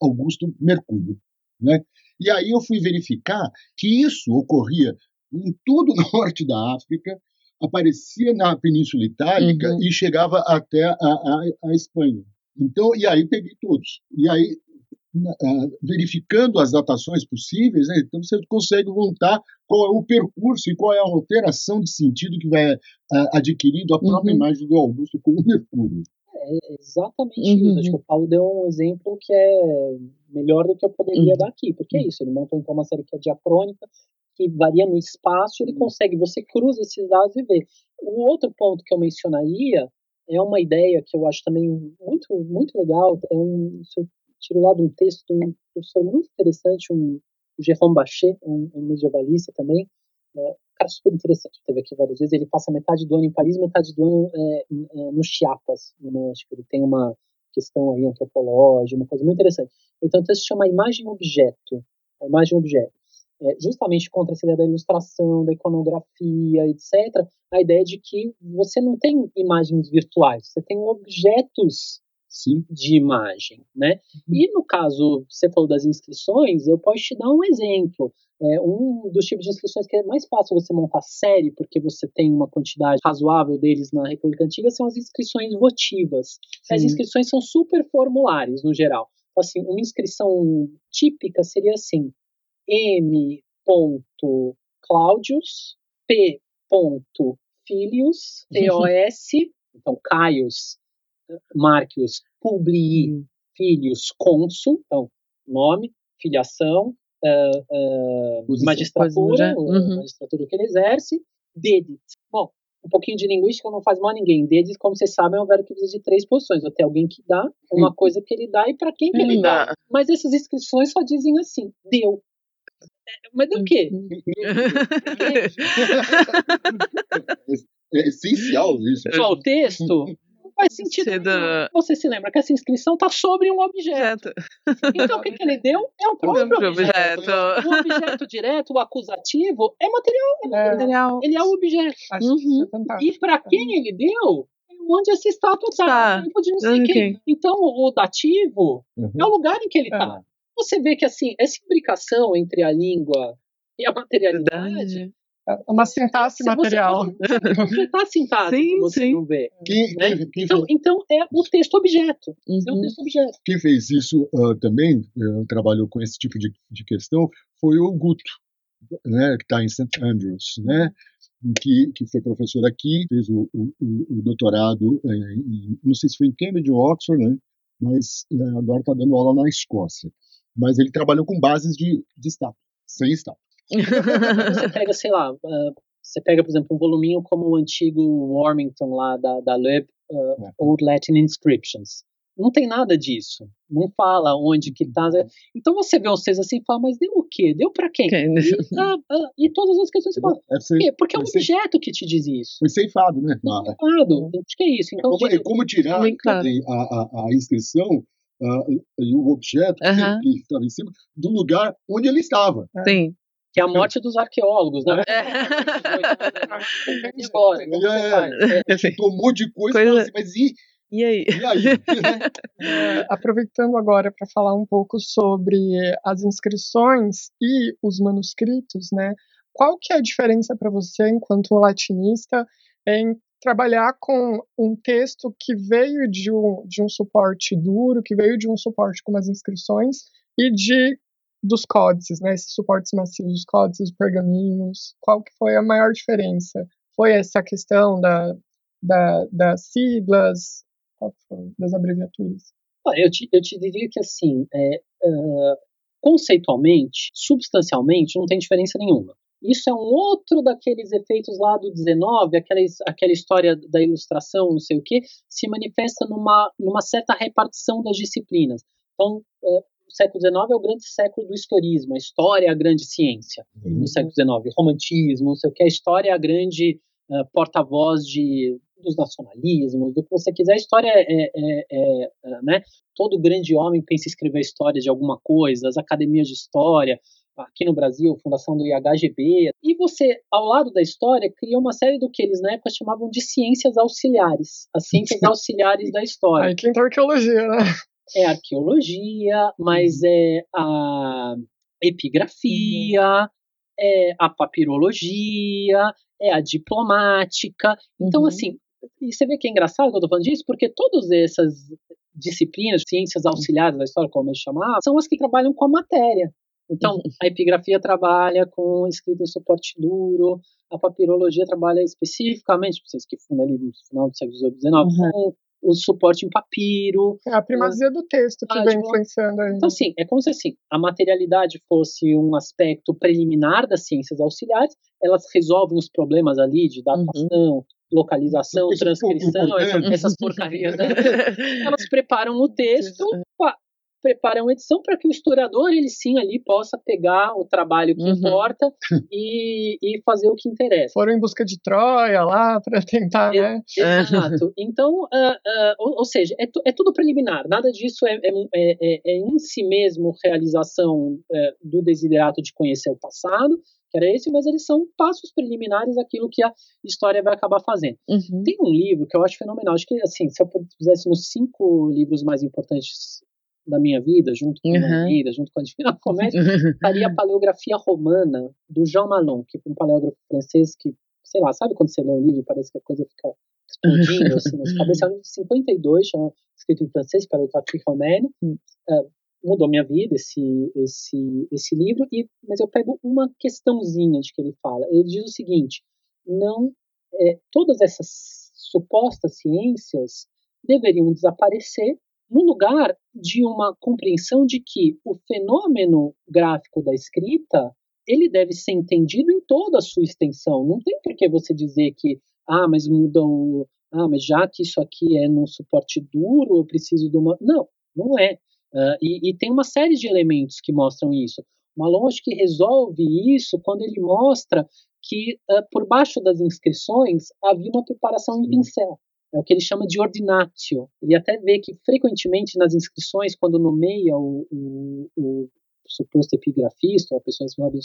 Augusto Mercúrio. Né? E aí eu fui verificar que isso ocorria em todo o norte da África, aparecia na Península Itálica uhum. e chegava até a, a, a, Espanha. Então, e aí peguei todos. E aí, verificando as datações possíveis, né, então você consegue montar qual é o percurso e qual é a alteração de sentido que vai uh, adquirindo a própria uhum. imagem do Augusto como Mercúrio. É exatamente uhum. isso. Acho que o Paulo deu um exemplo que é melhor do que eu poderia uhum. dar aqui, porque é isso. Ele montou então uma série que é diacrônica, que varia no espaço, ele consegue, você cruza esses dados e vê. O outro ponto que eu mencionaria é uma ideia que eu acho também muito, muito legal, é um, se eu tiro lá de um texto de um professor muito interessante, um, o Jérôme Bachet, um, um medievalista também, é, cara super interessante, teve aqui várias vezes, ele passa metade do ano em Paris, metade do ano é, é, no Chiapas, no México, ele tem uma questão aí antropológica, uma coisa muito interessante. Então, o texto chama imagem-objeto. Imagem-objeto. É, justamente contra essa ideia da ilustração, da iconografia, etc., a ideia de que você não tem imagens virtuais, você tem objetos Sim. de imagem, né? E no caso, você falou das inscrições, eu posso te dar um exemplo. É, um dos tipos de inscrições que é mais fácil você montar série, porque você tem uma quantidade razoável deles na República Antiga, são as inscrições votivas. As Sim. inscrições são super formulares, no geral. Assim, uma inscrição típica seria assim: M. Claudius, P. Filius, T-O-S, então Caius, Marcius, Publii, Filius, Consul, então nome, filiação, ah, Posição. magistratura, a uhum. magistratura que ele exerce, dedit. Bom, um pouquinho de linguística não faz mal a ninguém. Dedit, como vocês sabem, é um verbo que precisa de três posições. Até alguém que dá, uma coisa que ele dá e para quem que ele Hum, dá. dá. Mas essas inscrições só dizem assim, deu. É, Mas deu o quê? É essencial isso. Só o texto? Faz sentido. Nenhum. Você se lembra que essa inscrição está sobre um objeto. Então o que, que ele deu? É o próprio objeto. objeto. O objeto direto, o acusativo, é material. É, Material. Ele é o objeto. acho Uhum. é. E para quem ele deu, é onde essa estátua está. Tá. Tempo de não sei Ok. quem. Então o dativo Uhum. é o lugar em que ele É. está. Você vê que assim, essa imbricação entre a língua e a materialidade Verdade. É uma sintaxe Se material. Você tá sintático, Sim, você sim. não vê. Quem, Né? quem- quem Então, fez, então é o texto objeto. É o Uhum. texto objeto. quem fez isso ah, também, eh, trabalhou com esse tipo de, de questão, foi o Guto, né, que está em St. Andrews, né, que, que foi professor aqui, fez o, o, o- o doutorado, eh, em, não sei se foi em Cambridge ou Oxford, né, mas eh, agora está dando aula na Escócia. Mas ele trabalhou com bases de, de estátua, sem estátua. Você pega, sei lá, ah, você pega, por exemplo, um voluminho como o antigo Warmington lá da, da Loeb, ah, É. Old Latin Inscriptions. Não tem nada disso. Não fala onde que tá. Então você vê vocês assim e fala, mas deu o quê? Deu pra quem? Quem? E, ah, ah, e todas as questões você fala, É, por foi, quê? Porque é um Foi sem- objeto que te diz isso. foi ceifado, né? Ah, Claro, acho que é isso. É Então, como, diz- é como tirar claro. a, a, a inscrição ah, e o objeto que- estava em cima do lugar onde ele estava. Sim. Que é a morte dos arqueólogos, né? É. História, como você É. É, Perfeito. Tomou de coisa, Coisa- e falou assim, mas e, E aí? e aí? É, aproveitando agora para falar um pouco sobre as inscrições e os manuscritos, né? Qual que é a diferença para você, enquanto latinista, em trabalhar com um texto que veio de um, de um suporte duro, que veio de um suporte com as inscrições, e de dos códices, né? Esses suportes macios, os códices, os pergaminhos. Qual que foi a maior diferença? Foi essa questão da, da, das siglas, das abreviaturas? Olha, Eu te, eu te diria que, assim, é, ah, conceitualmente, substancialmente, não tem diferença nenhuma. Isso é um outro daqueles efeitos lá do 19, aquela, aquela história da ilustração, não sei o quê, se manifesta numa, numa certa repartição das disciplinas. Então, é, o século XIX é o grande século do historismo, a história é a grande ciência do século XIX, romantismo, não sei o que, a história é a grande ah, porta-voz de dos nacionalismos, do que você quiser, a história é, é- é- é, ah, né, todo grande homem pensa em escrever a história de alguma coisa, as academias de história, aqui no Brasil, fundação do IHGB, e você, ao lado da história, cria uma série do que eles na época chamavam de ciências auxiliares, as ciências auxiliares da história. Aí que entra a arqueologia, né? É arqueologia, mas é a epigrafia, é a papirologia, é a diplomática. Então, Uhum. assim, e você vê que é engraçado que eu tô falando disso, porque todas essas disciplinas, ciências auxiliares da história, como eles chamavam, são as que trabalham com a matéria. Então, a epigrafia trabalha com escrita em suporte duro, a papirologia trabalha especificamente, vocês que fundam ali no final do século XIX, Uhum. com o suporte em papiro, É a primazia do texto que Ah, vem tipo, influenciando aí. então, assim, é como se assim, a materialidade fosse um aspecto preliminar das ciências auxiliares, elas resolvem os problemas ali de datação, localização, Coisas pouco transcrição, importantes. essas porcarias, né? Elas preparam o texto, prepara uma edição para que o historiador, ele sim, ali possa pegar o trabalho que Uhum. importa e, e fazer o que interessa. Foram em busca de Troia lá para tentar, né? Exato. Então, ah, ah, ou, ou seja, é, é tudo preliminar. Nada disso é, é, é- é- é em si mesmo realização é, do desiderato de conhecer o passado, que era esse, mas eles são passos preliminares daquilo que a história vai acabar fazendo. Uhum. Tem um livro que eu acho fenomenal. Acho que, assim, se eu fizesse nos cinco livros mais importantes da minha vida, junto com Uhum. a vida, junto com a Divina Comédia, estaria a paleografia romana do Jean Malon, que foi um paleógrafo francês que, sei lá, sabe quando você lê um livro parece que a coisa fica explodindo assim na sua cabeça? É um livro de 52, chama, escrito em francês, Paleografie romaine. Hum. É, mudou minha vida esse, esse, esse livro, e, mas eu pego uma questãozinha de que ele fala. Ele diz o seguinte: não, é, todas essas supostas ciências deveriam desaparecer no lugar de uma compreensão de que o fenômeno gráfico da escrita ele deve ser entendido em toda a sua extensão. Não tem por que você dizer que ah, mas mudam, ah, mas já que isso aqui é num suporte duro, eu preciso de uma. Não, não é. Uh, e, e, tem uma série de elementos que mostram isso. Malon acho que resolve isso quando ele mostra que uh, por baixo das inscrições havia uma preparação em pincel. É o que ele chama de ordinatio. Ele até vê que frequentemente nas inscrições, quando nomeia o, o, o suposto epigrafista, ou a pessoa em cima da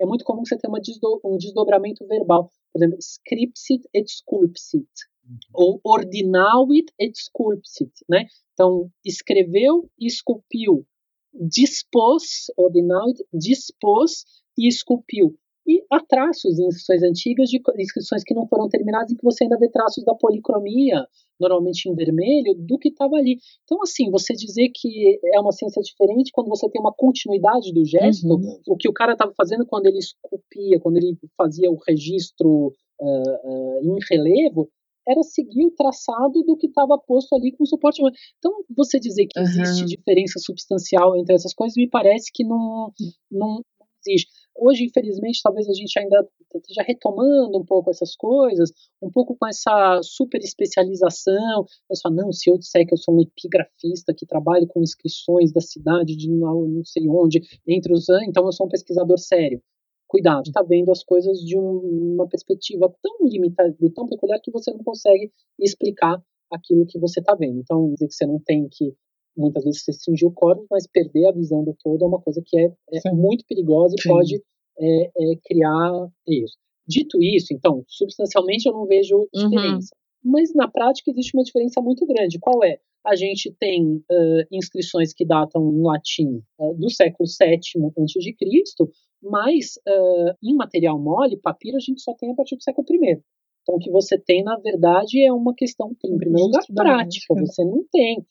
é muito comum você ter uma desdo um desdobramento verbal. Por exemplo, scripsit et sculpsit, uhum. ou ordinavit et sculpsit, né? Então, escreveu e esculpiu, dispôs, ordinavit, dispôs e esculpiu. E há traços em inscrições antigas, de inscrições que não foram terminadas, em que você ainda vê traços da policromia, normalmente em vermelho, do que estava ali. Então, assim, você dizer que é uma ciência diferente quando você tem uma continuidade do gesto, uhum. o que o cara estava fazendo quando ele esculpia, quando ele fazia o registro uh, uh, em relevo, era seguir o traçado do que estava posto ali com suporte. Então, você dizer que existe uhum. diferença substancial entre essas coisas, me parece que não, não existe. Hoje, infelizmente, talvez a gente ainda esteja retomando um pouco essas coisas, um pouco com essa super especialização. Você fala, não, se eu disser que eu sou um epigrafista que trabalha com inscrições da cidade de não, sei onde, entre os anos, então eu sou um pesquisador sério. Cuidado, está vendo as coisas de um, uma perspectiva tão limitada tão peculiar que você não consegue explicar aquilo que você está vendo. Então, dizer que você não tem que muitas vezes restringir o corpo, mas perder a visão do todo é uma coisa que é, é muito perigosa e Sim. pode é, é, criar isso. Dito isso, então, substancialmente eu não vejo diferença. Uhum. Mas na prática existe uma diferença muito grande. Qual é? A gente tem uh, inscrições que datam em latim uh, do século VII a.C., mas uh, em material mole, papiro, a gente só tem a partir do século I. Então, o que você tem, na verdade, é uma questão, em primeiro lugar, prática. Você não tem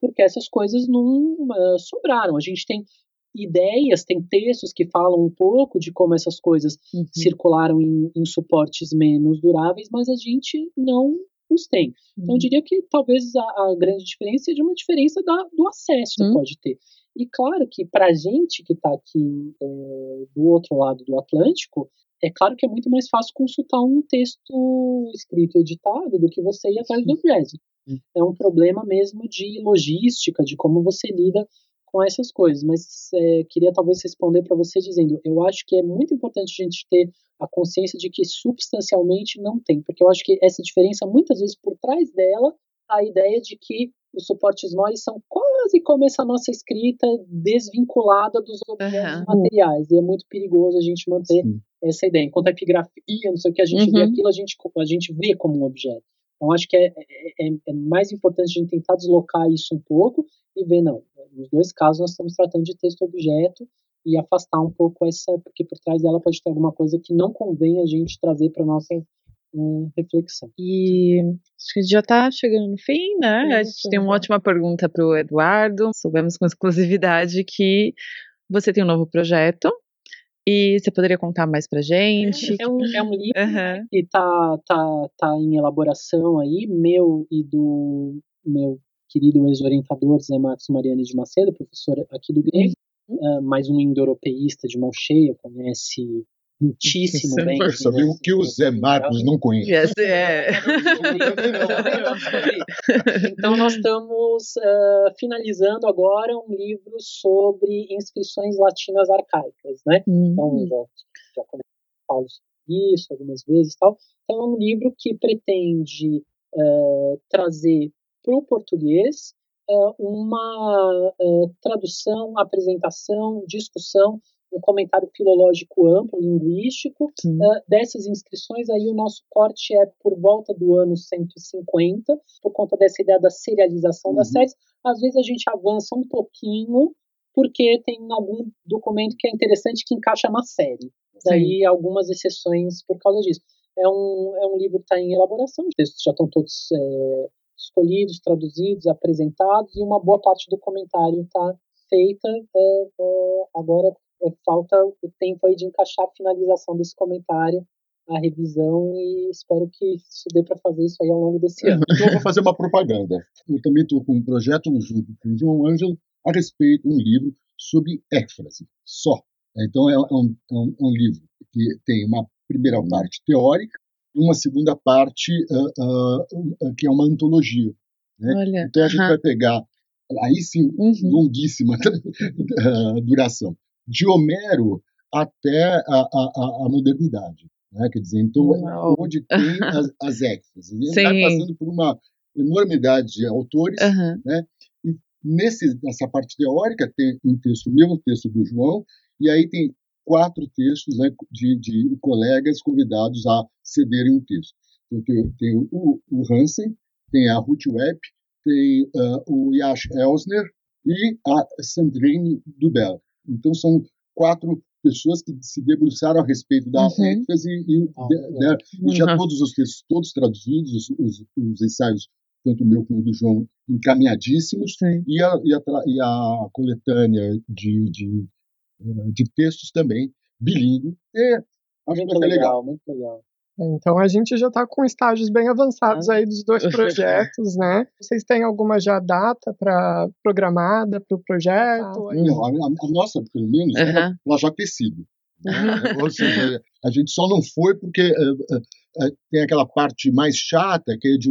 porque essas coisas não uh, sobraram. A gente tem ideias, tem textos que falam um pouco de como essas coisas uhum. circularam em, em, suportes menos duráveis, mas a gente não os tem. Uhum. Então, eu diria que talvez a, a, grande diferença seja uma diferença da, do acesso que Hum. uhum. pode ter. E claro que para a gente que está aqui é, do outro lado do Atlântico, é claro que é muito mais fácil consultar um texto escrito e editado do que você ir atrás do Brasil é um problema mesmo de logística, de como você lida com essas coisas. Mas é, queria talvez responder para você dizendo, eu acho que é muito importante a gente ter a consciência de que substancialmente não tem, porque eu acho que essa diferença muitas vezes por trás dela a ideia de que os suportes moles são quase como essa nossa escrita desvinculada dos objetos uhum. materiais, e é muito perigoso a gente manter Sim. essa ideia. Enquanto a epigrafia, não sei o que, a gente uhum. vê aquilo, a gente, a gente vê como um objeto. Então, acho que é, é, é, mais importante a gente tentar deslocar isso um pouco e ver, não, nos dois casos nós estamos tratando de texto-objeto e afastar um pouco essa, porque por trás dela pode ter alguma coisa que não convém a gente trazer para nossa hum, reflexão. E acho que já está chegando no fim, né? a gente tem uma ótima pergunta para o Eduardo. Soubemos com exclusividade que você tem um novo projeto, e você poderia contar mais pra gente? É um, é um livro uhum. que tá, tá, tá em elaboração aí, meu e do meu querido ex-orientador Zé Marcos Mariani de Macedo, professor aqui do grego, uhum. uh, mais um indo-europeísta de mão cheia, conhece muitíssimo Sim, bem. Sabia o que o Zé Marcos não conhece. Yes, é. Então, nós estamos uh, finalizando agora um livro sobre inscrições latinas arcaicas, né? Então, Hum. eu já, já falo sobre isso algumas vezes e tal. Então, é um livro que pretende uh, trazer para o português uh, uma tradução, apresentação, discussão um comentário filológico amplo, linguístico, uh, dessas inscrições, aí o nosso corte é por volta do ano 150, por conta dessa ideia da serialização uhum. das séries. Às vezes a gente avança um pouquinho, porque tem algum documento que é interessante que encaixa na série. Daí algumas exceções por causa disso. É um, é um livro que está em elaboração, os textos já estão todos é, escolhidos, traduzidos, apresentados, e uma boa parte do comentário está feita. É, é, agora falta o tempo aí de encaixar a finalização desse comentário, a revisão, e espero que isso dê para fazer isso aí ao longo desse ano. Então eu vou fazer uma propaganda. Eu também estou com um projeto junto com o João Ângelo a respeito de um livro sobre éfrase, só. Então é um, é um, é um livro que tem uma primeira parte teórica e uma segunda parte uh, uh, que é uma antologia. Né? Olha, então a gente uh -huh. vai pegar, aí sim, Uhum. longuíssima duração, de Homero até a, a, a modernidade. Né? Quer dizer, então, Uau. onde tem as, as. Ele está passando por uma enormidade de autores, Aham. né? E nesse, nessa parte teórica tem um texto meu, um texto do João, e aí tem quatro textos né, de, de colegas convidados a cederem um texto. Então, tem, tem o, o Hansen, tem a Ruth Webb, tem uh, o Yash Elsner e a Sandrine Dubel. Então, são quatro pessoas que se debruçaram a respeito da Uhum. ênfase e, Ah, de, legal. de, e já Uhum. todos os textos, todos traduzidos, os, os, os ensaios, tanto o meu como o do João, encaminhadíssimos, Sim. e a, e a, e a coletânea de, de, eh, de textos também, bilíngue. E acho que Muito vai ser legal. legal, muito legal. Então a gente já está com estágios bem avançados aí dos dois projetos, né? Vocês têm alguma já data para programada para o projeto? Não, a, a- nossa, pelo menos, ela, Aham. ela já né? Ou seja, a gente só não foi porque eh, eh, eh, tem aquela parte mais chata, que é de,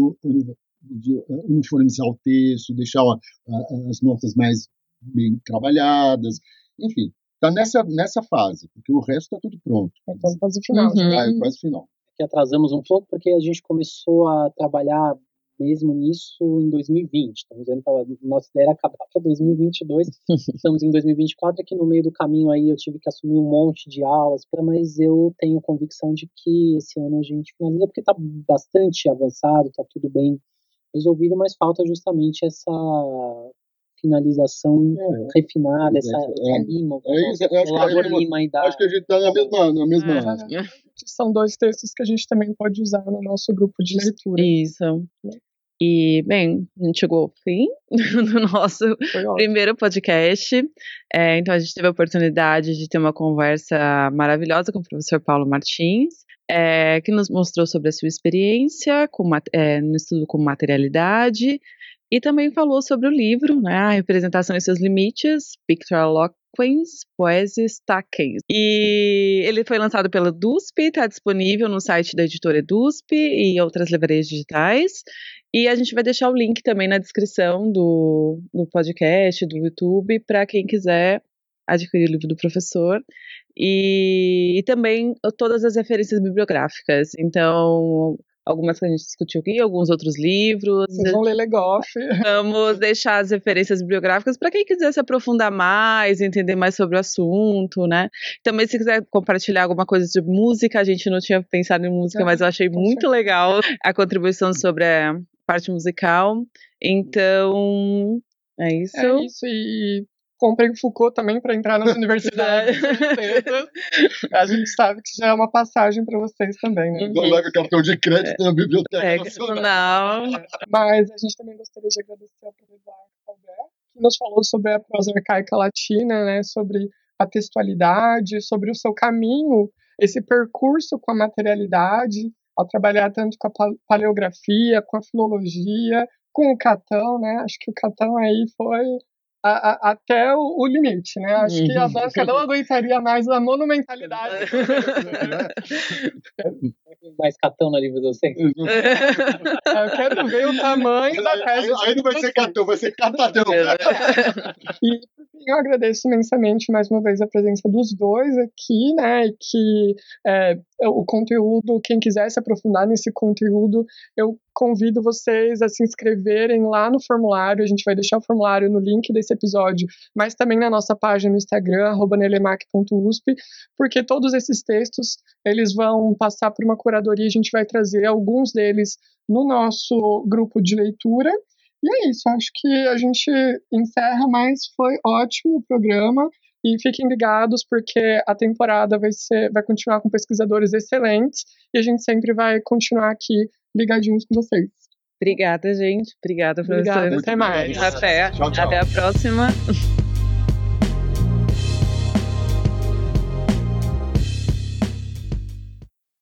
de uniformizar o texto, deixar a- a- as notas mais bem trabalhadas, enfim. Está nessa, nessa fase, porque o resto está tudo pronto. Então, fase final. Uhum. já. Ah, é quase final. Que atrasamos um pouco porque a gente começou a trabalhar mesmo nisso em 2020. Estamos vendo que nossa ideia era acabar para 2022. Estamos em 2024 aqui no meio do caminho aí eu tive que assumir um monte de aulas, mas eu tenho convicção de que esse ano a gente finaliza porque está bastante avançado, está tudo bem resolvido, mas falta justamente essa finalização É. refinada, essa, É. essa lima, É isso, eu acho que a gente- lima aí da... Acho que a gente está na mesma. Na mesma É. São dois textos que a gente também pode usar no nosso grupo de leitura. Isso. E, bem, a gente chegou ao fim do nosso primeiro podcast. É, então, a gente teve a oportunidade de ter uma conversa maravilhosa com o professor Paulo Martins, é, que nos mostrou sobre a sua experiência com, é, no estudo com materialidade e também falou sobre o livro, né, a representação e seus limites, Pictorial Eloquence, Poesies Taquens. E ele foi lançado pela DUSP, está disponível no site da editora DUSP e outras livrarias digitais. E a gente vai deixar o link também na descrição do, do podcast, do YouTube, para quem quiser adquirir o livro do professor. E, e também todas as referências bibliográficas. Então, algumas que a gente discutiu aqui, alguns outros livros. Vocês vão ler Legoff. Vamos deixar as referências bibliográficas para quem quiser se aprofundar mais, entender mais sobre o assunto, né? Também, se quiser compartilhar alguma coisa de música, a gente não tinha pensado em música, Ah, mas eu achei com muito legal a contribuição sobre a parte musical. Então, é isso. É isso. E comprem Foucault também para entrar nas universidades. a gente sabe que já é uma passagem para vocês também, né? Não leva cartão de crédito na biblioteca É, nacional. não. Mas a gente também gostaria de agradecer ao professor Calder, que nos falou sobre a prosa arcaica latina, né, sobre a textualidade, sobre o seu caminho, esse percurso com a materialidade, ao trabalhar tanto com a pa- paleografia, com a filologia, com o Catão, né? Acho que o Catão aí foi a, a, até o, o, limite, né? Acho que a Danca não aguentaria mais a monumentalidade. mais catão na livro docente. Eu quero ver o tamanho da peça. Aí, aí não vai ser catão, vai ser catadão. e eu agradeço imensamente mais uma vez a presença dos dois aqui, né? E que é, o conteúdo, quem quiser se aprofundar nesse conteúdo, eu convido vocês a se inscreverem lá no formulário. A gente vai deixar o formulário no link desse episódio, mas também na nossa página no Instagram, nelemac.usp, porque todos esses textos eles vão passar por uma curadoria. A gente vai trazer alguns deles no nosso grupo de leitura. E é isso, acho que a gente encerra, mas foi ótimo o programa. E fiquem ligados, porque a temporada vai, ser, vai continuar com pesquisadores excelentes e a gente sempre vai continuar aqui ligadinhos com vocês. Obrigada, gente. Obrigada, professor. Obrigada, até mais. Até, tchau, tchau. até a próxima.